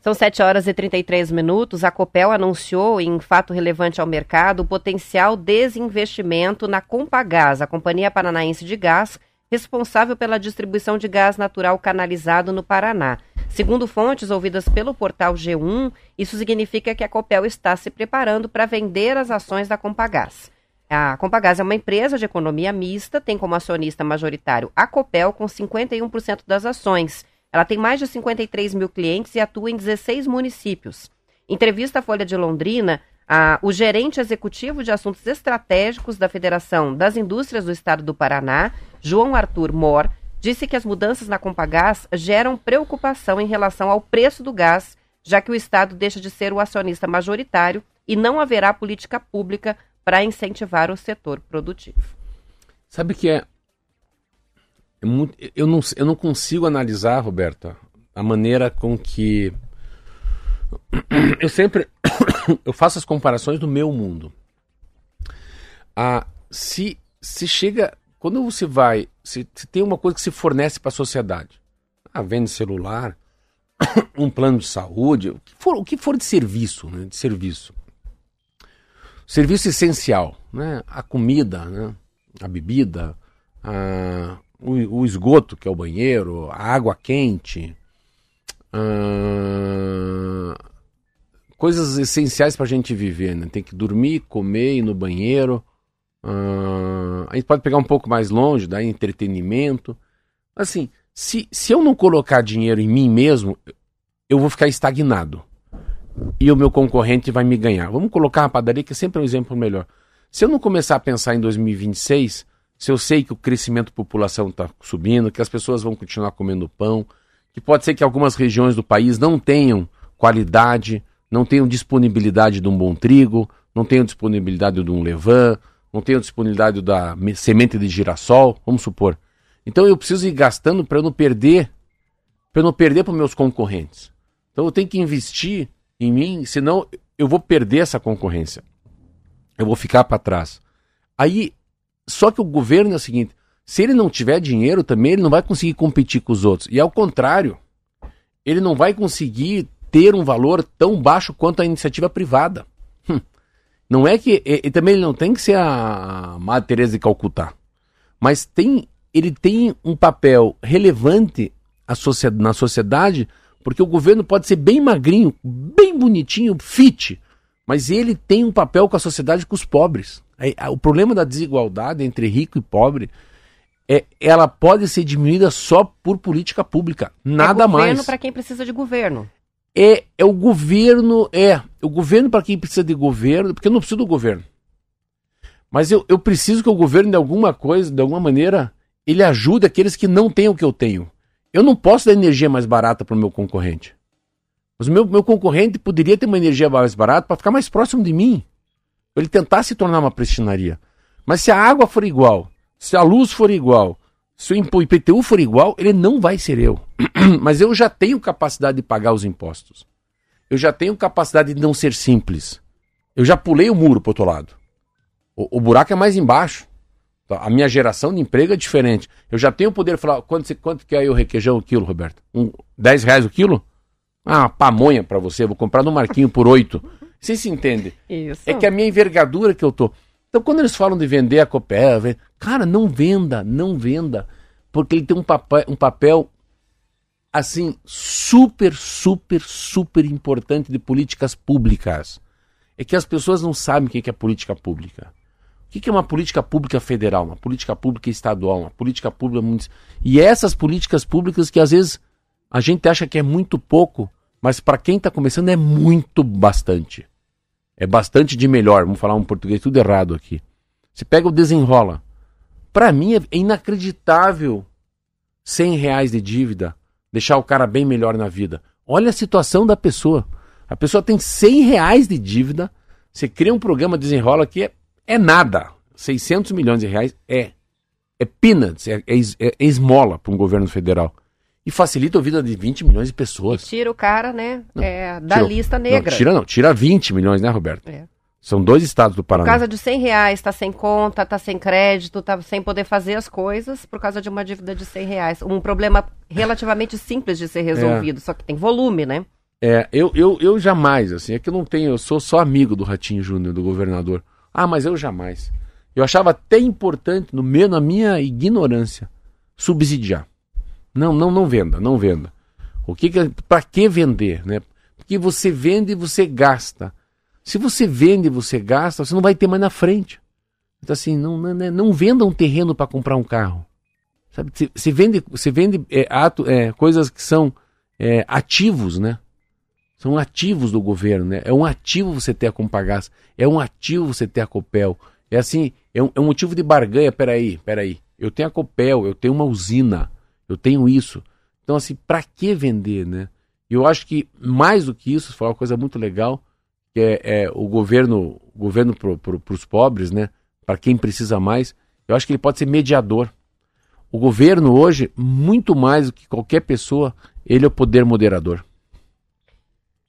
São 7 horas e 33 minutos. A Copel anunciou, em fato relevante ao mercado, o potencial desinvestimento na Compagás, a Companhia Paranaense de Gás, responsável pela distribuição de gás natural canalizado no Paraná. Segundo fontes ouvidas pelo portal G1, isso significa que a Copel está se preparando para vender as ações da Compagás. A Compagás é uma empresa de economia mista, tem como acionista majoritário a Copel com 51% das ações Ela tem mais de 53 mil clientes e atua em 16 municípios. Entrevista à Folha de Londrina, a, o gerente executivo de assuntos estratégicos da Federação das Indústrias do Estado do Paraná, João Arthur Mor, disse que as mudanças na Compagás geram preocupação em relação ao preço do gás, já que o Estado deixa de ser o acionista majoritário e não haverá política pública para incentivar o setor produtivo. Sabe que é, eu, não, eu não consigo analisar, Roberta, a maneira com que [coughs] eu sempre [coughs] eu faço as comparações do meu mundo. Ah, se se chega quando você vai, se, se tem uma coisa que se fornece para a sociedade, ah, vende celular, [coughs] um plano de saúde, o que for, o que for de serviço, né, de serviço, serviço essencial, né, a comida, né, a bebida, a, o, o esgoto que é o banheiro, a água quente, coisas essenciais para a gente viver, né? Tem que dormir, comer, ir no banheiro. a gente pode pegar um pouco mais longe, dar entretenimento. Assim, se, se eu não colocar dinheiro em mim mesmo, eu vou ficar estagnado. E o meu concorrente vai me ganhar. Vamos colocar a padaria, que é sempre um exemplo melhor. Se eu não começar a pensar em 2026, se eu sei que o crescimento da população está subindo, que as pessoas vão continuar comendo pão, que pode ser que algumas regiões do país não tenham qualidade, não tenham disponibilidade de um bom trigo, não tenham disponibilidade de um levain, não tenham disponibilidade da semente de girassol, vamos supor. Então eu preciso ir gastando para não perder, para não perder para meus concorrentes. Então eu tenho que investir em mim, senão eu vou perder essa concorrência. Eu vou ficar para trás. Aí, só que o governo é o seguinte: se ele não tiver dinheiro também, ele não vai conseguir competir com os outros. E ao contrário, ele não vai conseguir ter um valor tão baixo quanto a iniciativa privada. Hum. Não é que. E, e, também ele não tem que ser a Madre Teresa de Calcutá. Mas tem, ele tem um papel relevante sociedade, na sociedade, porque o governo pode ser bem magrinho, bem bonitinho, fit, mas ele tem um papel com a sociedade com os pobres. O problema da desigualdade entre rico e pobre é, ela pode ser diminuída só por política pública, nada é mais. governo para quem precisa de governo. É, é o governo, é, o governo para quem precisa de governo, porque eu não preciso do governo. Mas eu, eu preciso que o governo, de alguma coisa, de alguma maneira, ele ajude aqueles que não têm o que eu tenho. Eu não posso dar energia mais barata para o meu concorrente. Mas o meu, meu concorrente poderia ter uma energia mais barata para ficar mais próximo de mim. Ele tentar se tornar uma prestinaria. Mas se a água for igual, se a luz for igual, se o IPTU for igual, ele não vai ser eu. [clears throat] Mas eu já tenho capacidade de pagar os impostos. Eu já tenho capacidade de não ser simples. Eu já pulei o muro pro outro lado. O, o buraco é mais embaixo. Tá, a minha geração de emprego é diferente. Eu já tenho o poder de falar, quanto, quanto que é aí o requeijão o quilo, Roberto? Um, 10 reais o quilo? Ah, pamonha para você, vou comprar no Marquinho por 8. Você se entende? Isso. É que a minha envergadura que eu tô. Então, quando eles falam de vender a Copel, cara, não venda, não venda, porque ele tem um papel, um papel assim super, super, super importante de políticas públicas. É que as pessoas não sabem o que é política pública. O que é uma política pública federal, uma política pública estadual, uma política pública municipal? E essas políticas públicas que às vezes a gente acha que é muito pouco, mas para quem está começando é muito bastante. É bastante de melhor. Vamos falar um português tudo errado aqui. Você pega o desenrola. Para mim é inacreditável 100 reais de dívida deixar o cara bem melhor na vida. Olha a situação da pessoa. A pessoa tem 100 reais de dívida. Você cria um programa desenrola que é, é nada. 600 milhões de reais é é peanuts, é, é, é esmola para um governo federal e facilita a vida de 20 milhões de pessoas. Tira o cara, né, não, é, da tira, lista negra. Não, tira não, tira 20 milhões, né, Roberto? É. São dois estados do Paraná. Por causa de 100 reais, tá sem conta, tá sem crédito, tá sem poder fazer as coisas por causa de uma dívida de 100 reais. Um problema relativamente simples de ser resolvido, é. só que tem volume, né? É, eu, eu, eu jamais, assim, é que eu não tenho, eu sou só amigo do Ratinho Júnior, do governador. Ah, mas eu jamais. Eu achava até importante, no meio, na minha ignorância, subsidiar. Não, não, não venda, não venda. O que, que para que vender, né? Porque você vende e você gasta. Se você vende e você gasta, você não vai ter mais na frente. Então assim, não, não, não venda um terreno para comprar um carro. Sabe? Se, se vende, se vende é, ato, é, coisas que são é, ativos, né? São ativos do governo, né? É um ativo você ter a Compagás, é um ativo você ter a Copel. É assim, é um, é um motivo de barganha. Peraí, peraí. Eu tenho a Copel, eu tenho uma usina, eu tenho isso. Então, assim, para que vender, né? Eu acho que mais do que isso, foi uma coisa muito legal, que é, é o governo, governo para pro, os pobres, né? Para quem precisa mais, eu acho que ele pode ser mediador. O governo hoje, muito mais do que qualquer pessoa, ele é o poder moderador.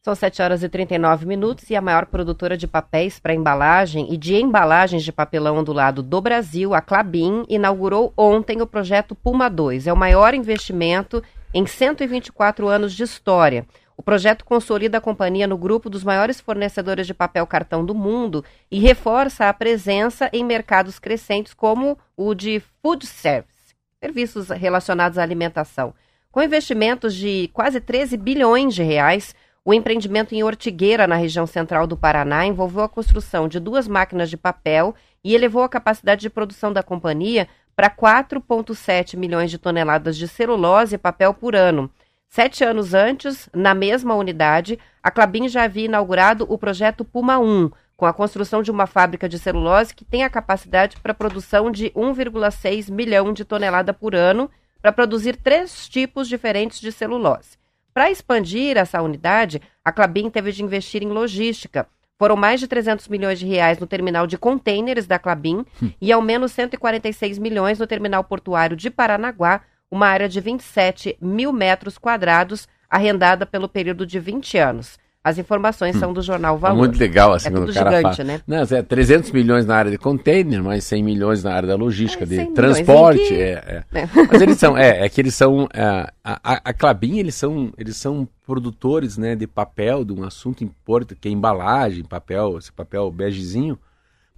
São 7 horas e 39 minutos e a maior produtora de papéis para embalagem e de embalagens de papelão ondulado do Brasil, a Clabin, inaugurou ontem o projeto Puma 2. É o maior investimento em 124 anos de história. O projeto consolida a companhia no grupo dos maiores fornecedores de papel cartão do mundo e reforça a presença em mercados crescentes como o de food service, serviços relacionados à alimentação. Com investimentos de quase 13 bilhões de reais, o empreendimento em Ortigueira, na região central do Paraná, envolveu a construção de duas máquinas de papel e elevou a capacidade de produção da companhia para 4,7 milhões de toneladas de celulose e papel por ano. Sete anos antes, na mesma unidade, a Clabin já havia inaugurado o projeto Puma 1, com a construção de uma fábrica de celulose que tem a capacidade para produção de 1,6 milhão de tonelada por ano, para produzir três tipos diferentes de celulose. Para expandir essa unidade, a Clabin teve de investir em logística. Foram mais de 300 milhões de reais no terminal de contêineres da Clabin hum. e ao menos 146 milhões no terminal portuário de Paranaguá, uma área de 27 mil metros quadrados, arrendada pelo período de 20 anos. As informações hum. são do jornal Valor. É muito legal, assim, é quando o cara gigante, fala. Né? Não, é 300 milhões na área de container, mais 100 milhões na área da logística, é, de transporte. Que... É, é. é. Mas eles são, é, é que eles são, é, a, a Clabin, eles são, eles são produtores, né, de papel, de um assunto importante, que é embalagem, papel, esse papel begezinho,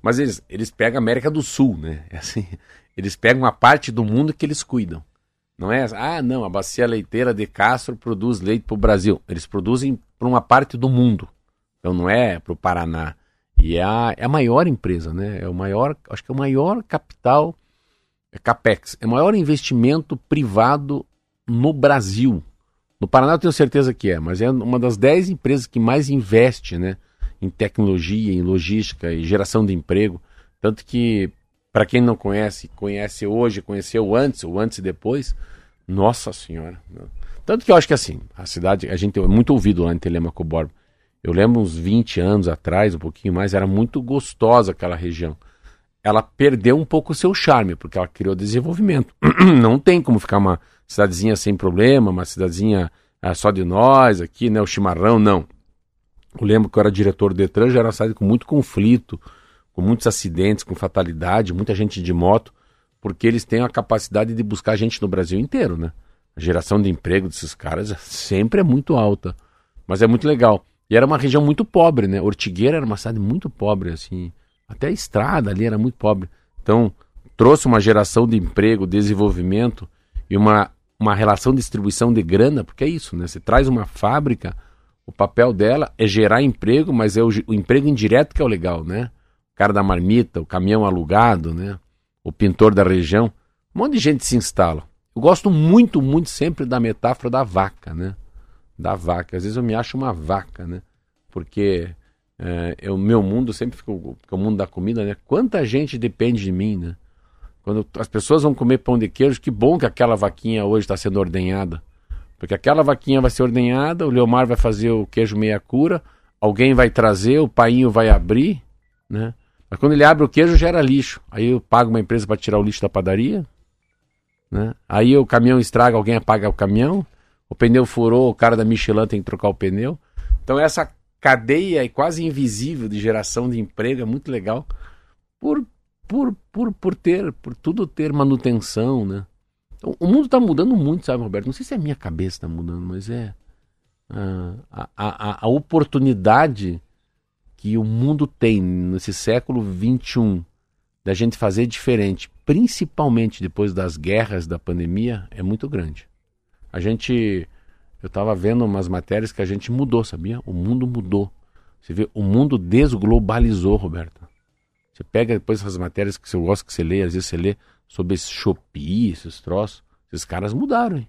mas eles, eles pegam a América do Sul, né, é assim, eles pegam a parte do mundo que eles cuidam. Não é, ah, não, a bacia leiteira de Castro produz leite para o Brasil. Eles produzem para uma parte do mundo. Então não é para o Paraná. E é a, é a maior empresa, né? É o maior, acho que é o maior capital, é CAPEX, é o maior investimento privado no Brasil. No Paraná eu tenho certeza que é, mas é uma das dez empresas que mais investe, né? Em tecnologia, em logística e geração de emprego. Tanto que, para quem não conhece, conhece hoje, conheceu antes, ou antes e depois, nossa Senhora. Tanto que eu acho que assim, a cidade, a gente é muito ouvido lá em Telemaco Borba. Eu lembro uns 20 anos atrás, um pouquinho mais, era muito gostosa aquela região. Ela perdeu um pouco o seu charme, porque ela criou desenvolvimento. [clears throat] Não tem como ficar uma cidadezinha sem problema, uma cidadezinha ah, só de nós aqui, né? O chimarrão, não. Eu lembro que eu era diretor do Detran, já era uma cidade com muito conflito, com muitos acidentes, com fatalidade, muita gente de moto porque eles têm a capacidade de buscar gente no Brasil inteiro, né? A geração de emprego desses caras sempre é muito alta, mas é muito legal. E era uma região muito pobre, né? Ortigueira era uma cidade muito pobre, assim. Até a estrada ali era muito pobre. Então, trouxe uma geração de emprego, desenvolvimento e uma, uma relação de distribuição de grana, porque é isso, né? Você traz uma fábrica, o papel dela é gerar emprego, mas é o, o emprego indireto que é o legal, né? O cara da marmita, o caminhão alugado, né? o pintor da região, um monte de gente se instala. Eu gosto muito, muito sempre da metáfora da vaca, né? Da vaca. Às vezes eu me acho uma vaca, né? Porque é, o meu mundo sempre fica o, o mundo da comida, né? Quanta gente depende de mim, né? Quando as pessoas vão comer pão de queijo, que bom que aquela vaquinha hoje está sendo ordenhada. Porque aquela vaquinha vai ser ordenhada, o Leomar vai fazer o queijo meia cura, alguém vai trazer, o painho vai abrir, né? Mas quando ele abre o queijo, gera lixo. Aí eu pago uma empresa para tirar o lixo da padaria. Né? Aí o caminhão estraga, alguém apaga o caminhão. O pneu furou, o cara da Michelin tem que trocar o pneu. Então essa cadeia quase invisível de geração de emprego é muito legal por, por, por, por ter, por tudo ter manutenção, né? Então, o mundo está mudando muito, sabe, Roberto? Não sei se é a minha cabeça está mudando, mas é a, a, a, a oportunidade que o mundo tem nesse século XXI da gente fazer diferente, principalmente depois das guerras da pandemia, é muito grande. A gente, eu estava vendo umas matérias que a gente mudou, sabia? O mundo mudou. Você vê, o mundo desglobalizou, Roberto. Você pega depois essas matérias que eu gosto que você lê, às vezes você lê sobre esse Shopee, esses troços. Esses caras mudaram, hein?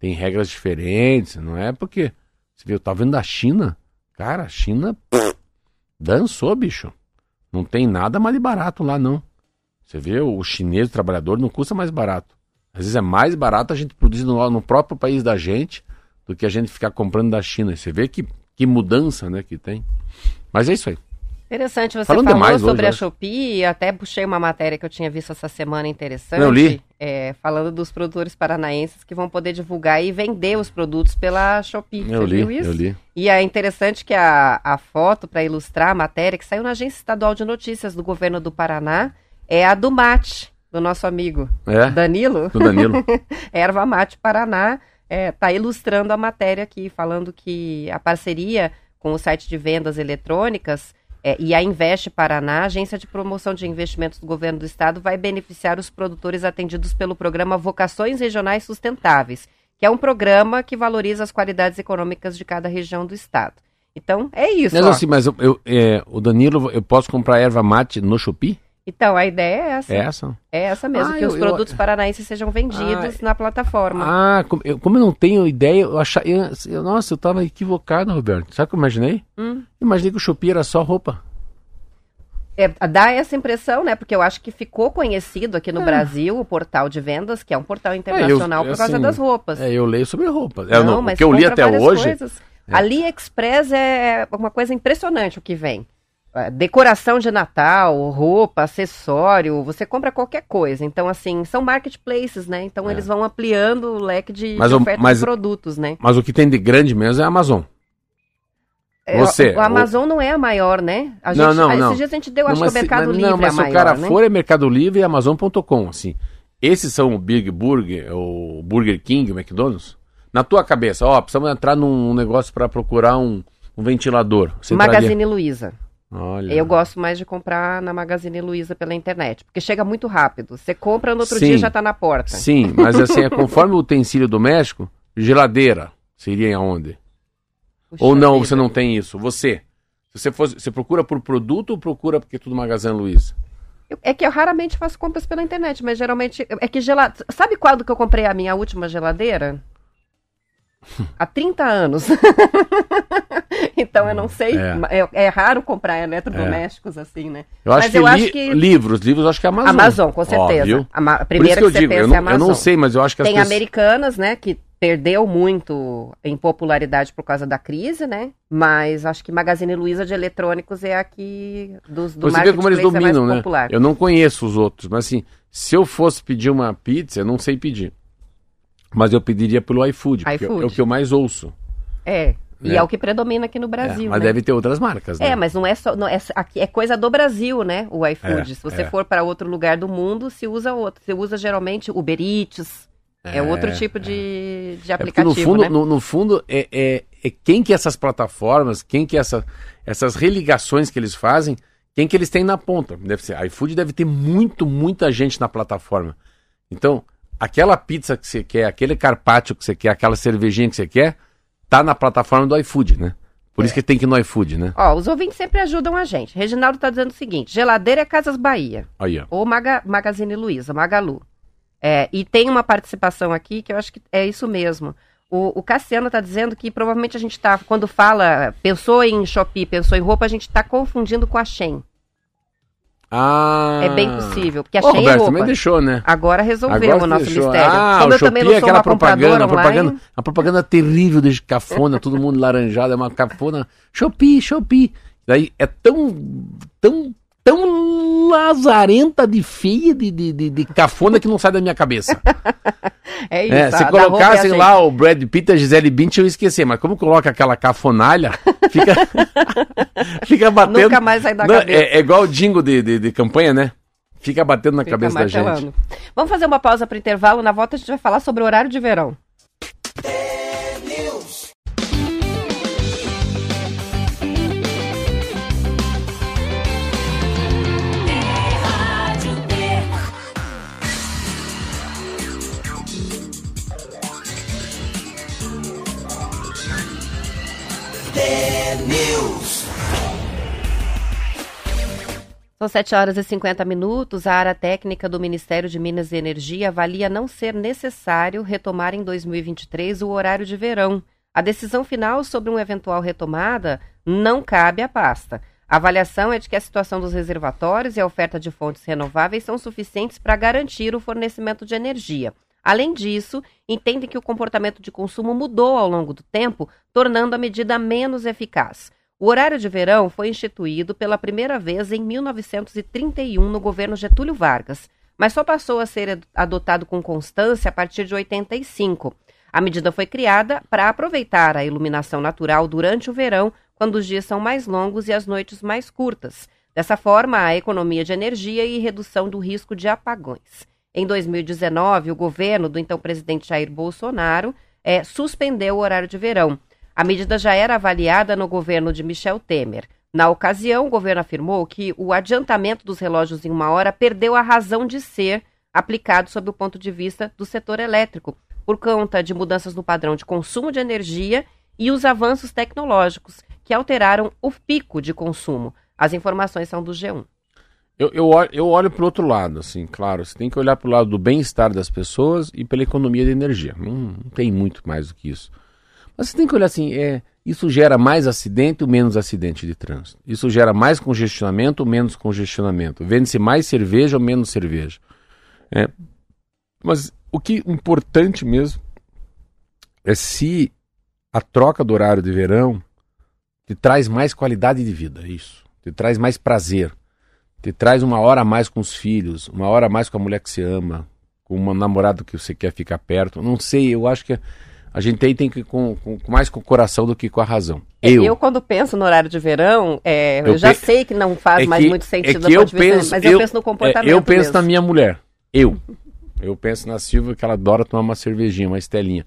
Tem regras diferentes, não é porque. Você viu, eu tava vendo da China. Cara, a China pff, dançou, bicho. Não tem nada mais barato lá, não. Você vê, o chinês, o trabalhador, não custa mais barato. Às vezes é mais barato a gente produzir no, no próprio país da gente do que a gente ficar comprando da China. Você vê que, que mudança né, que tem. Mas é isso aí. Interessante, você Falando falou sobre hoje, a Shopee e até puxei uma matéria que eu tinha visto essa semana interessante. Eu li. É, falando dos produtores paranaenses que vão poder divulgar e vender os produtos pela Shopee. Eu você li, eu li. E é interessante que a, a foto, para ilustrar a matéria, que saiu na Agência Estadual de Notícias do Governo do Paraná, é a do mate, do nosso amigo é? Danilo. Do Danilo. [laughs] Erva Mate Paraná está é, tá ilustrando a matéria aqui, falando que a parceria com o site de vendas eletrônicas é, e a Investe Paraná, agência de promoção de investimentos do governo do estado, vai beneficiar os produtores atendidos pelo programa Vocações Regionais Sustentáveis, que é um programa que valoriza as qualidades econômicas de cada região do estado. Então, é isso. Mas, assim, mas eu, eu, é, o Danilo, eu posso comprar erva mate no Shopee? Então, a ideia é essa. É essa? É essa mesmo, ah, que eu, os produtos eu... paranaenses sejam vendidos ah, na plataforma. Ah, como eu, como eu, não tenho ideia, eu achava. Eu, nossa, eu estava equivocado, Roberto. Sabe o que eu imaginei? Hum. Imaginei que o Shopee era só roupa. É, dá essa impressão, né? Porque eu acho que ficou conhecido aqui no é. Brasil o portal de vendas, que é um portal internacional é, eu, por causa assim, das roupas. É, eu leio sobre roupas. É, não, não, o que eu li até hoje. Coisas. É. AliExpress é uma coisa impressionante o que vem. É, decoração de Natal, roupa, acessório, você compra qualquer coisa. Então, assim, são marketplaces, né? Então, é. eles vão ampliando o leque de, mas de oferta mas, de produtos, né? Mas o que tem de grande mesmo é a Amazon. É, você, o, Amazon o... não é a maior, né? A gente, não, não, não. Esses dias a gente deu, não, acho que o Mercado Livre não, mas é a maior, se o cara né? for, é Mercado Livre e Amazon.com, assim. Esses são o Big Burger, o Burger King, o McDonald's. Na tua cabeça, ó, precisamos entrar num negócio para procurar um, um ventilador. Você Magazine entraria... Luiza. Olha. Eu gosto mais de comprar na Magazine Luiza pela internet, porque chega muito rápido. Você compra no outro Sim. dia já está na porta. Sim, mas assim, é conforme o utensílio doméstico, geladeira seria em aonde? Puxa ou não, vida. você não tem isso? Você, você, fosse, você procura por produto ou procura porque é tudo Magazine Luiza? É que eu raramente faço compras pela internet, mas geralmente é que geladeira. Sabe quando que eu comprei a minha última geladeira? [laughs] Há 30 anos. [laughs] [laughs] então eu não sei. É. É, é raro comprar eletrodomésticos é. assim, né? Eu acho, mas que, eu li, acho que livros, livros acho que é Amazon. Amazon, com certeza. a, a primeira que, que, você digo, pensa não, é Amazon. Eu não sei, mas eu acho que Tem pessoas... americanas, né, que perdeu muito em popularidade por causa da crise, né? Mas acho que Magazine Luiza de eletrônicos é aqui dos do Você vê como eles é dominam, né? Popular. Eu não conheço os outros, mas assim, se eu fosse pedir uma pizza, eu não sei pedir. Mas eu pediria pelo iFood, porque iFood. é o que eu mais ouço. É. E né? é o que predomina aqui no Brasil. É, mas né? deve ter outras marcas, né? É, mas não é só. Não, é, é coisa do Brasil, né? O iFood. É, Se você é. for para outro lugar do mundo, se usa outro. Você usa geralmente Uber Eats. É, outro é, tipo de, de aplicativo. no fundo, né? no, no, fundo é, é, é, quem que essas plataformas, quem que essa, essas religações que eles fazem, quem que eles têm na ponta. Deve ser. iFood deve ter muito, muita gente na plataforma. Então, aquela pizza que você quer, aquele carpaccio que você quer, aquela cervejinha que você quer, tá na plataforma do iFood, né? Por é. isso que tem que ir no iFood, né? Ó, os ouvintes sempre ajudam a gente. Reginaldo tá dizendo o seguinte: geladeira é Casas Bahia. Aí, ó. Ou Maga, Magazine Luiza, Magalu. É, e tem uma participação aqui que eu acho que é isso mesmo. O, o Cassiano está dizendo que provavelmente a gente está, quando fala, pensou em Shopee, pensou em roupa, a gente está confundindo com a Shein. Ah. É bem possível, porque achei Ô, Roberto, também deixou, né? Agora resolvemos o nosso deixou. mistério. Ah, Como eu também não sou aquela uma propaganda, propaganda, a propaganda terrível de cafona, todo mundo laranjado, é uma cafona. Shopee, Shopee. Daí é tão, tão tão lazarenta de feia, de, de, de, de, cafona que não sai da minha cabeça. [laughs] é isso. É, se colocassem lá o Brad Pitt e a Gisele Bündchen, eu esqueci, mas como coloca aquela cafonalha, [laughs] fica, fica batendo. Nunca mais sai da não, cabeça. É, é, igual o jingo de, de, de campanha, né? Fica batendo na fica cabeça martelando. da gente. Vamos fazer uma pausa para intervalo. Na volta a gente vai falar sobre o horário de verão. News. São 7 horas e 50 minutos. A área técnica do Ministério de Minas e Energia avalia não ser necessário retomar em 2023 o horário de verão. A decisão final sobre uma eventual retomada não cabe à pasta. A avaliação é de que a situação dos reservatórios e a oferta de fontes renováveis são suficientes para garantir o fornecimento de energia. Além disso, entendem que o comportamento de consumo mudou ao longo do tempo, tornando a medida menos eficaz. O horário de verão foi instituído pela primeira vez em 1931 no governo Getúlio Vargas, mas só passou a ser adotado com constância a partir de 85. A medida foi criada para aproveitar a iluminação natural durante o verão, quando os dias são mais longos e as noites mais curtas. Dessa forma, a economia de energia e redução do risco de apagões. Em 2019, o governo do então presidente Jair Bolsonaro é, suspendeu o horário de verão. A medida já era avaliada no governo de Michel Temer. Na ocasião, o governo afirmou que o adiantamento dos relógios em uma hora perdeu a razão de ser aplicado sob o ponto de vista do setor elétrico, por conta de mudanças no padrão de consumo de energia e os avanços tecnológicos, que alteraram o pico de consumo. As informações são do G1. Eu, eu, olho, eu olho para o outro lado, assim, claro. Você tem que olhar para o lado do bem-estar das pessoas e pela economia de energia. Não, não tem muito mais do que isso. Mas você tem que olhar assim, é, isso gera mais acidente ou menos acidente de trânsito? Isso gera mais congestionamento ou menos congestionamento? Vende-se mais cerveja ou menos cerveja? É, mas o que é importante mesmo é se a troca do horário de verão te traz mais qualidade de vida, é isso. Te traz mais prazer. Te traz uma hora a mais com os filhos, uma hora a mais com a mulher que você ama, com um namorado que você quer ficar perto. Não sei, eu acho que a gente tem, tem que ir com, com, mais com o coração do que com a razão. É, eu, eu quando penso no horário de verão, é, eu, eu, já pe... sei que não faz é mais muito sentido é que eu penso, mas eu, eu, penso no comportamento. eu penso mesmo. na minha mulher. Eu. Eu penso na Silvia que ela adora tomar uma cervejinha, uma estelinha.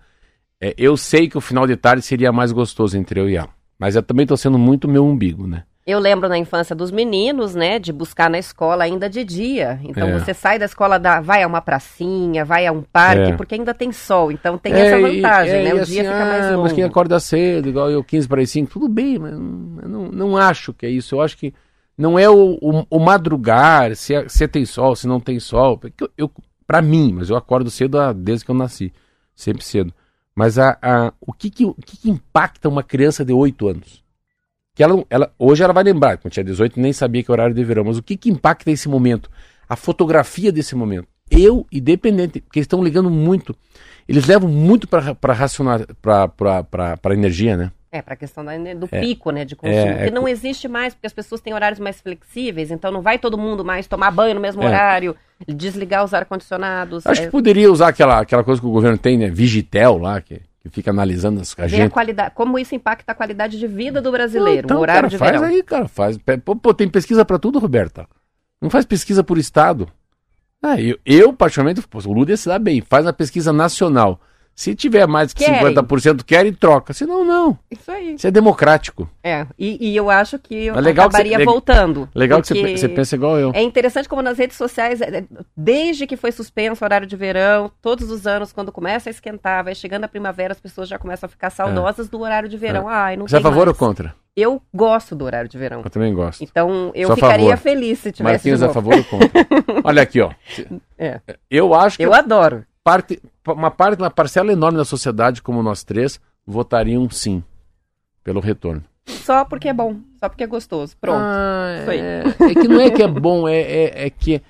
É, eu sei que o final de tarde seria mais gostoso entre eu e ela. Mas eu também estou sendo muito meu umbigo, né? Eu lembro na infância dos meninos, né, de buscar na escola ainda de dia. Então é. você sai da escola, vai a uma pracinha, vai a um parque, é. porque ainda tem sol. Então tem é, essa vantagem, e, é, né? O dia assim, fica mais longo. Mas quem acorda cedo, igual eu, 15 para 5, tudo bem, mas não, não acho que é isso. Eu acho que não é o, o, o madrugar, se, é, se tem sol, se não tem sol. Eu, eu, para mim, mas eu acordo cedo desde que eu nasci, sempre cedo. Mas a, a, o, que, que, o que, que impacta uma criança de 8 anos? Que ela, ela, hoje ela vai lembrar, quando tinha 18 nem sabia que horário de verão, mas o que, que impacta esse momento? A fotografia desse momento. Eu, independente, porque eles estão ligando muito, eles levam muito para racionar, para energia, né? É, para a questão da, do é, pico né, de consumo, é, que é, não existe mais, porque as pessoas têm horários mais flexíveis, então não vai todo mundo mais tomar banho no mesmo é. horário, desligar os ar-condicionados. Acho que é. poderia usar aquela, aquela coisa que o governo tem, né? Vigitel lá, que que fica analisando as a gente. A qualidade, como isso impacta a qualidade de vida do brasileiro, então, o horário cara, de faz verão. aí, cara, faz. Pô, tem pesquisa para tudo, Roberta. Não faz pesquisa por estado. Ah, eu, eu particularmente, o Lula ia se dar bem. Faz a pesquisa nacional. Se tiver mais que Querem. 50% quer e troca. Senão, não. Isso aí. Isso é democrático. É, e, e eu acho que eu acabaria você, voltando. Legal que você, você pensa igual eu. É interessante como nas redes sociais, é, desde que foi suspenso o horário de verão, todos os anos, quando começa a esquentar, vai chegando a primavera, as pessoas já começam a ficar saudosas é. do horário de verão. É. Ai, não Você é a favor mais. ou contra? Eu gosto do horário de verão. Eu também gosto. Então, eu Só ficaria feliz se tivesse. Marquinhos a favor ou contra? [laughs] Olha aqui, ó. É. Eu acho que. Eu adoro parte, uma parte, uma parcela enorme da sociedade, como nós três, votariam sim pelo retorno. Só porque é bom, só porque é gostoso. Pronto. Ah, é, é, que não é que é bom, é, é, é, que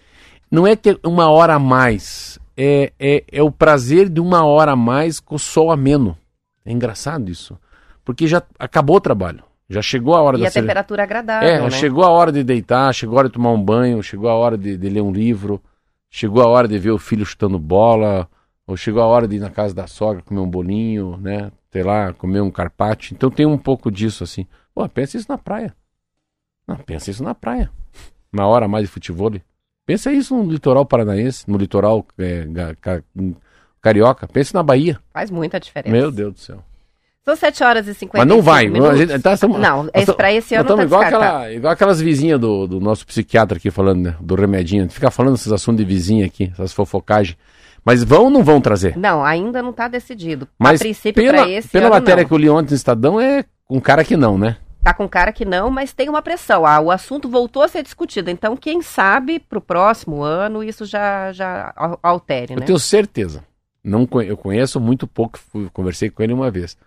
não é que é uma hora a mais. É, é, é o prazer de uma hora a mais com o sol ameno. É engraçado isso. Porque já acabou o trabalho. Já chegou a hora e da a temperatura agradável. É, né? chegou a hora de deitar, chegou a hora de tomar um banho, chegou a hora de, de ler um livro. Chegou a hora de ver o filho chutando bola, ou chegou a hora de ir na casa da sogra comer um bolinho, né? Sei lá, comer um carpaccio. Então tem um pouco disso assim. Pô, pensa isso na praia. Não, pensa isso na praia. Uma hora mais de futebol. Pensa isso no litoral paranaense, no litoral é, carioca. Pensa na Bahia. Faz muita diferença. Meu Deus do céu. São 7 horas e 50 Mas não vai. Minutos. Gente, tá, estamos, não, esse, pra esse ano tá igual, aquela, igual aquelas vizinhas do, do nosso psiquiatra aqui falando, né, do remedinho. Fica falando esses assuntos de vizinha aqui, essas fofocagens. Mas vão ou não vão trazer? Não, ainda não está decidido. Mas a princípio, pela, esse pela matéria não. que eu li ontem no Estadão, é um cara que não, né? Tá com cara que não, mas tem uma pressão. Ah, o assunto voltou a ser discutido. Então, quem sabe para o próximo ano isso já, já altere, né? Eu tenho certeza. Não, eu conheço muito pouco, fui, conversei com ele uma vez.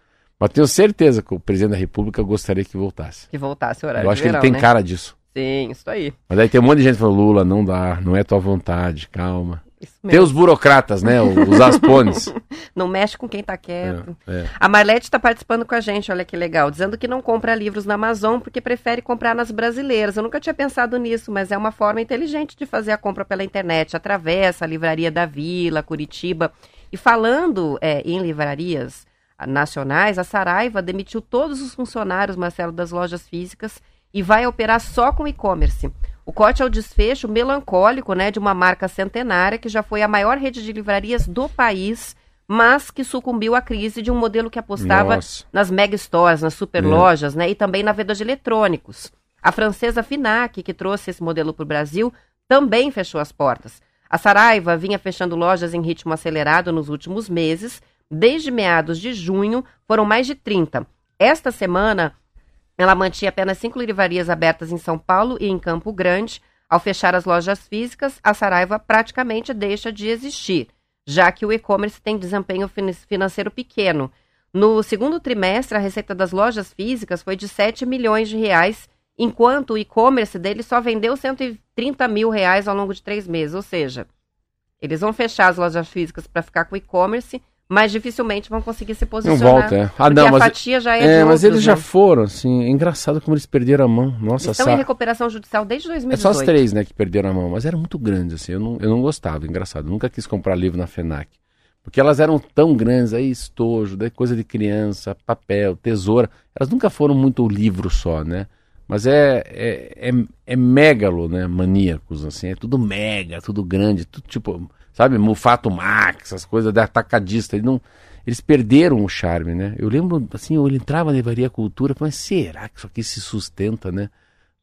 Mas tenho certeza que o presidente da República gostaria que voltasse. Que voltasse o horário. Eu acho verão, que ele tem né? cara disso. Sim, isso aí. Mas aí tem um monte de gente falando, Lula, não dá, não é tua vontade, calma. Tem os burocratas, né? Os aspones. [laughs] não mexe com quem tá quieto. É, é. A Marlete está participando com a gente, olha que legal, dizendo que não compra livros na Amazon porque prefere comprar nas brasileiras. Eu nunca tinha pensado nisso, mas é uma forma inteligente de fazer a compra pela internet. Atravessa a Livraria da Vila, Curitiba. E falando é, em livrarias nacionais, a Saraiva demitiu todos os funcionários, Marcelo, das lojas físicas e vai operar só com e-commerce. O corte é o desfecho melancólico né, de uma marca centenária que já foi a maior rede de livrarias do país, mas que sucumbiu à crise de um modelo que apostava Nossa. nas mega stores, nas super lojas né, e também na venda de eletrônicos. A francesa Finac, que trouxe esse modelo para o Brasil, também fechou as portas. A Saraiva vinha fechando lojas em ritmo acelerado nos últimos meses. Desde meados de junho, foram mais de 30. Esta semana, ela mantinha apenas cinco livrarias abertas em São Paulo e em Campo Grande. Ao fechar as lojas físicas, a Saraiva praticamente deixa de existir, já que o e-commerce tem desempenho financeiro pequeno. No segundo trimestre, a receita das lojas físicas foi de 7 milhões de reais, enquanto o e-commerce dele só vendeu 130 mil reais ao longo de três meses. Ou seja, eles vão fechar as lojas físicas para ficar com o e-commerce mas dificilmente vão conseguir se posicionar. Não volta, é. Ah, não, a mas, fatia já é, é mas outros, eles já né? foram, assim, é engraçado como eles perderam a mão. Nossa, Estão sa- em recuperação judicial desde é 2018. só as três, né, que perderam a mão, mas eram muito grandes, assim, eu não, eu não gostava, engraçado, eu nunca quis comprar livro na FENAC, porque elas eram tão grandes, aí estojo, daí coisa de criança, papel, tesoura, elas nunca foram muito livro só, né, mas é, é, é, é megalo, né, maníacos, assim, é tudo mega, tudo grande, tudo tipo, sabe, Mufato Max, as coisas da atacadista, ele não eles perderam o charme, né? Eu lembro, assim, eu entrava na Livraria Cultura, mas será que isso aqui se sustenta, né?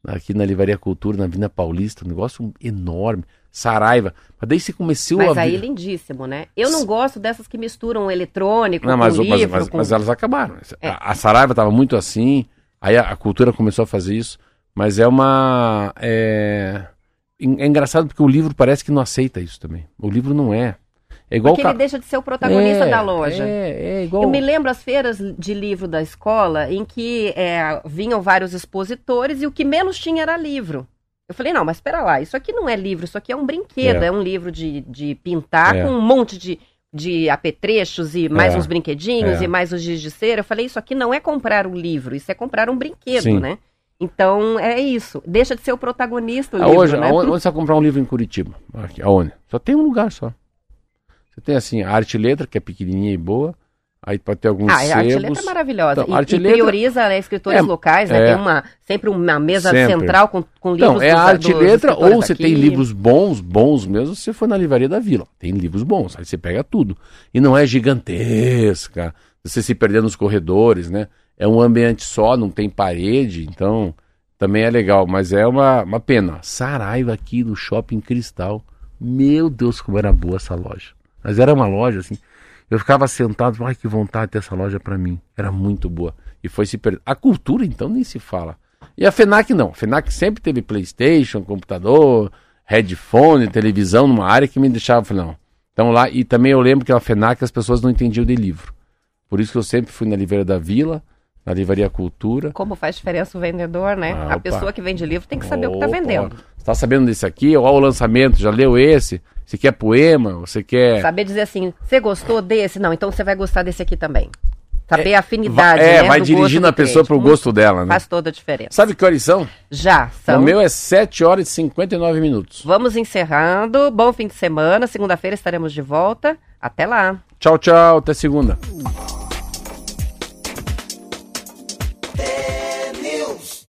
Aqui na Livraria Cultura, na Vina Paulista, um negócio enorme, Saraiva. Mas daí você começou Mas a aí ver... lindíssimo, né? Eu não gosto dessas que misturam o eletrônico Não, mas, mas, livro, mas, com... mas elas acabaram. É. A, a Saraiva estava muito assim, aí a, a cultura começou a fazer isso, mas é uma. É... é engraçado porque o livro parece que não aceita isso também. O livro não é. É igual Porque ca- ele deixa de ser o protagonista É, da loja. É, é igual. Eu me lembro as feiras de livro da escola em que é, vinham vários expositores e o que menos tinha era livro. Eu falei, não, mas espera lá, isso aqui não é livro, isso aqui é um brinquedo, É. é, um livro de, de pintar É. com um monte de, de apetrechos e mais É. uns brinquedinhos É. e mais os giz de cera. Eu falei, isso aqui não é comprar um livro, isso é comprar um brinquedo, Sim. né? Então, é isso. Deixa de ser o protagonista o Ah, livro, hoje, né? aonde, onde você vai comprar um livro em Curitiba? Aqui, aonde? Só tem um lugar só. Você tem assim, a arte e letra, que é pequenininha e boa. Aí pode ter alguns Ah, a arte e letra é maravilhosa. Então, e, arte e letra- prioriza né, escritores É, locais, né? é. Tem uma, sempre uma mesa Sempre. central com, com livros Então, é dos- a arte e dos letra, ou você daqui. tem livros bons, bons mesmo, se você for na livraria da vila. Tem livros bons, aí você pega tudo. E não é gigantesca, você se perder nos corredores, né? É um ambiente só, não tem parede, então também é legal, mas é uma, uma pena. Saraiva aqui no Shopping Cristal. Meu Deus, como era boa essa loja. Mas era uma loja assim. Eu ficava sentado, ai que vontade de ter essa loja pra mim. Era muito boa. E foi se perder. A cultura, então, nem se fala. E a FENAC não. A FENAC sempre teve Playstation, computador, headphone, televisão, numa área que me deixava, não. Então lá, e também eu lembro que na FENAC as pessoas não entendiam de livro. Por isso que eu sempre fui na Livraria da Vila, na Livraria Cultura. Como faz diferença o vendedor, né? Ah, a opa. pessoa que vende livro tem que saber o que está Opa, vendendo. Você tá sabendo desse aqui? Olha o lançamento, já leu esse? Você quer poema? Você quer. Saber dizer assim, você gostou desse? Não, então você vai gostar desse aqui também. Saber a afinidade, é, né, vai do dirigindo a pessoa pro Muito- gosto dela, né? Faz toda a diferença. Sabe que horas são? Já, são. O meu é 7 horas e 59 minutos. Vamos encerrando. Bom fim de semana. Segunda-feira estaremos de volta. Até lá. Tchau, tchau. Até segunda.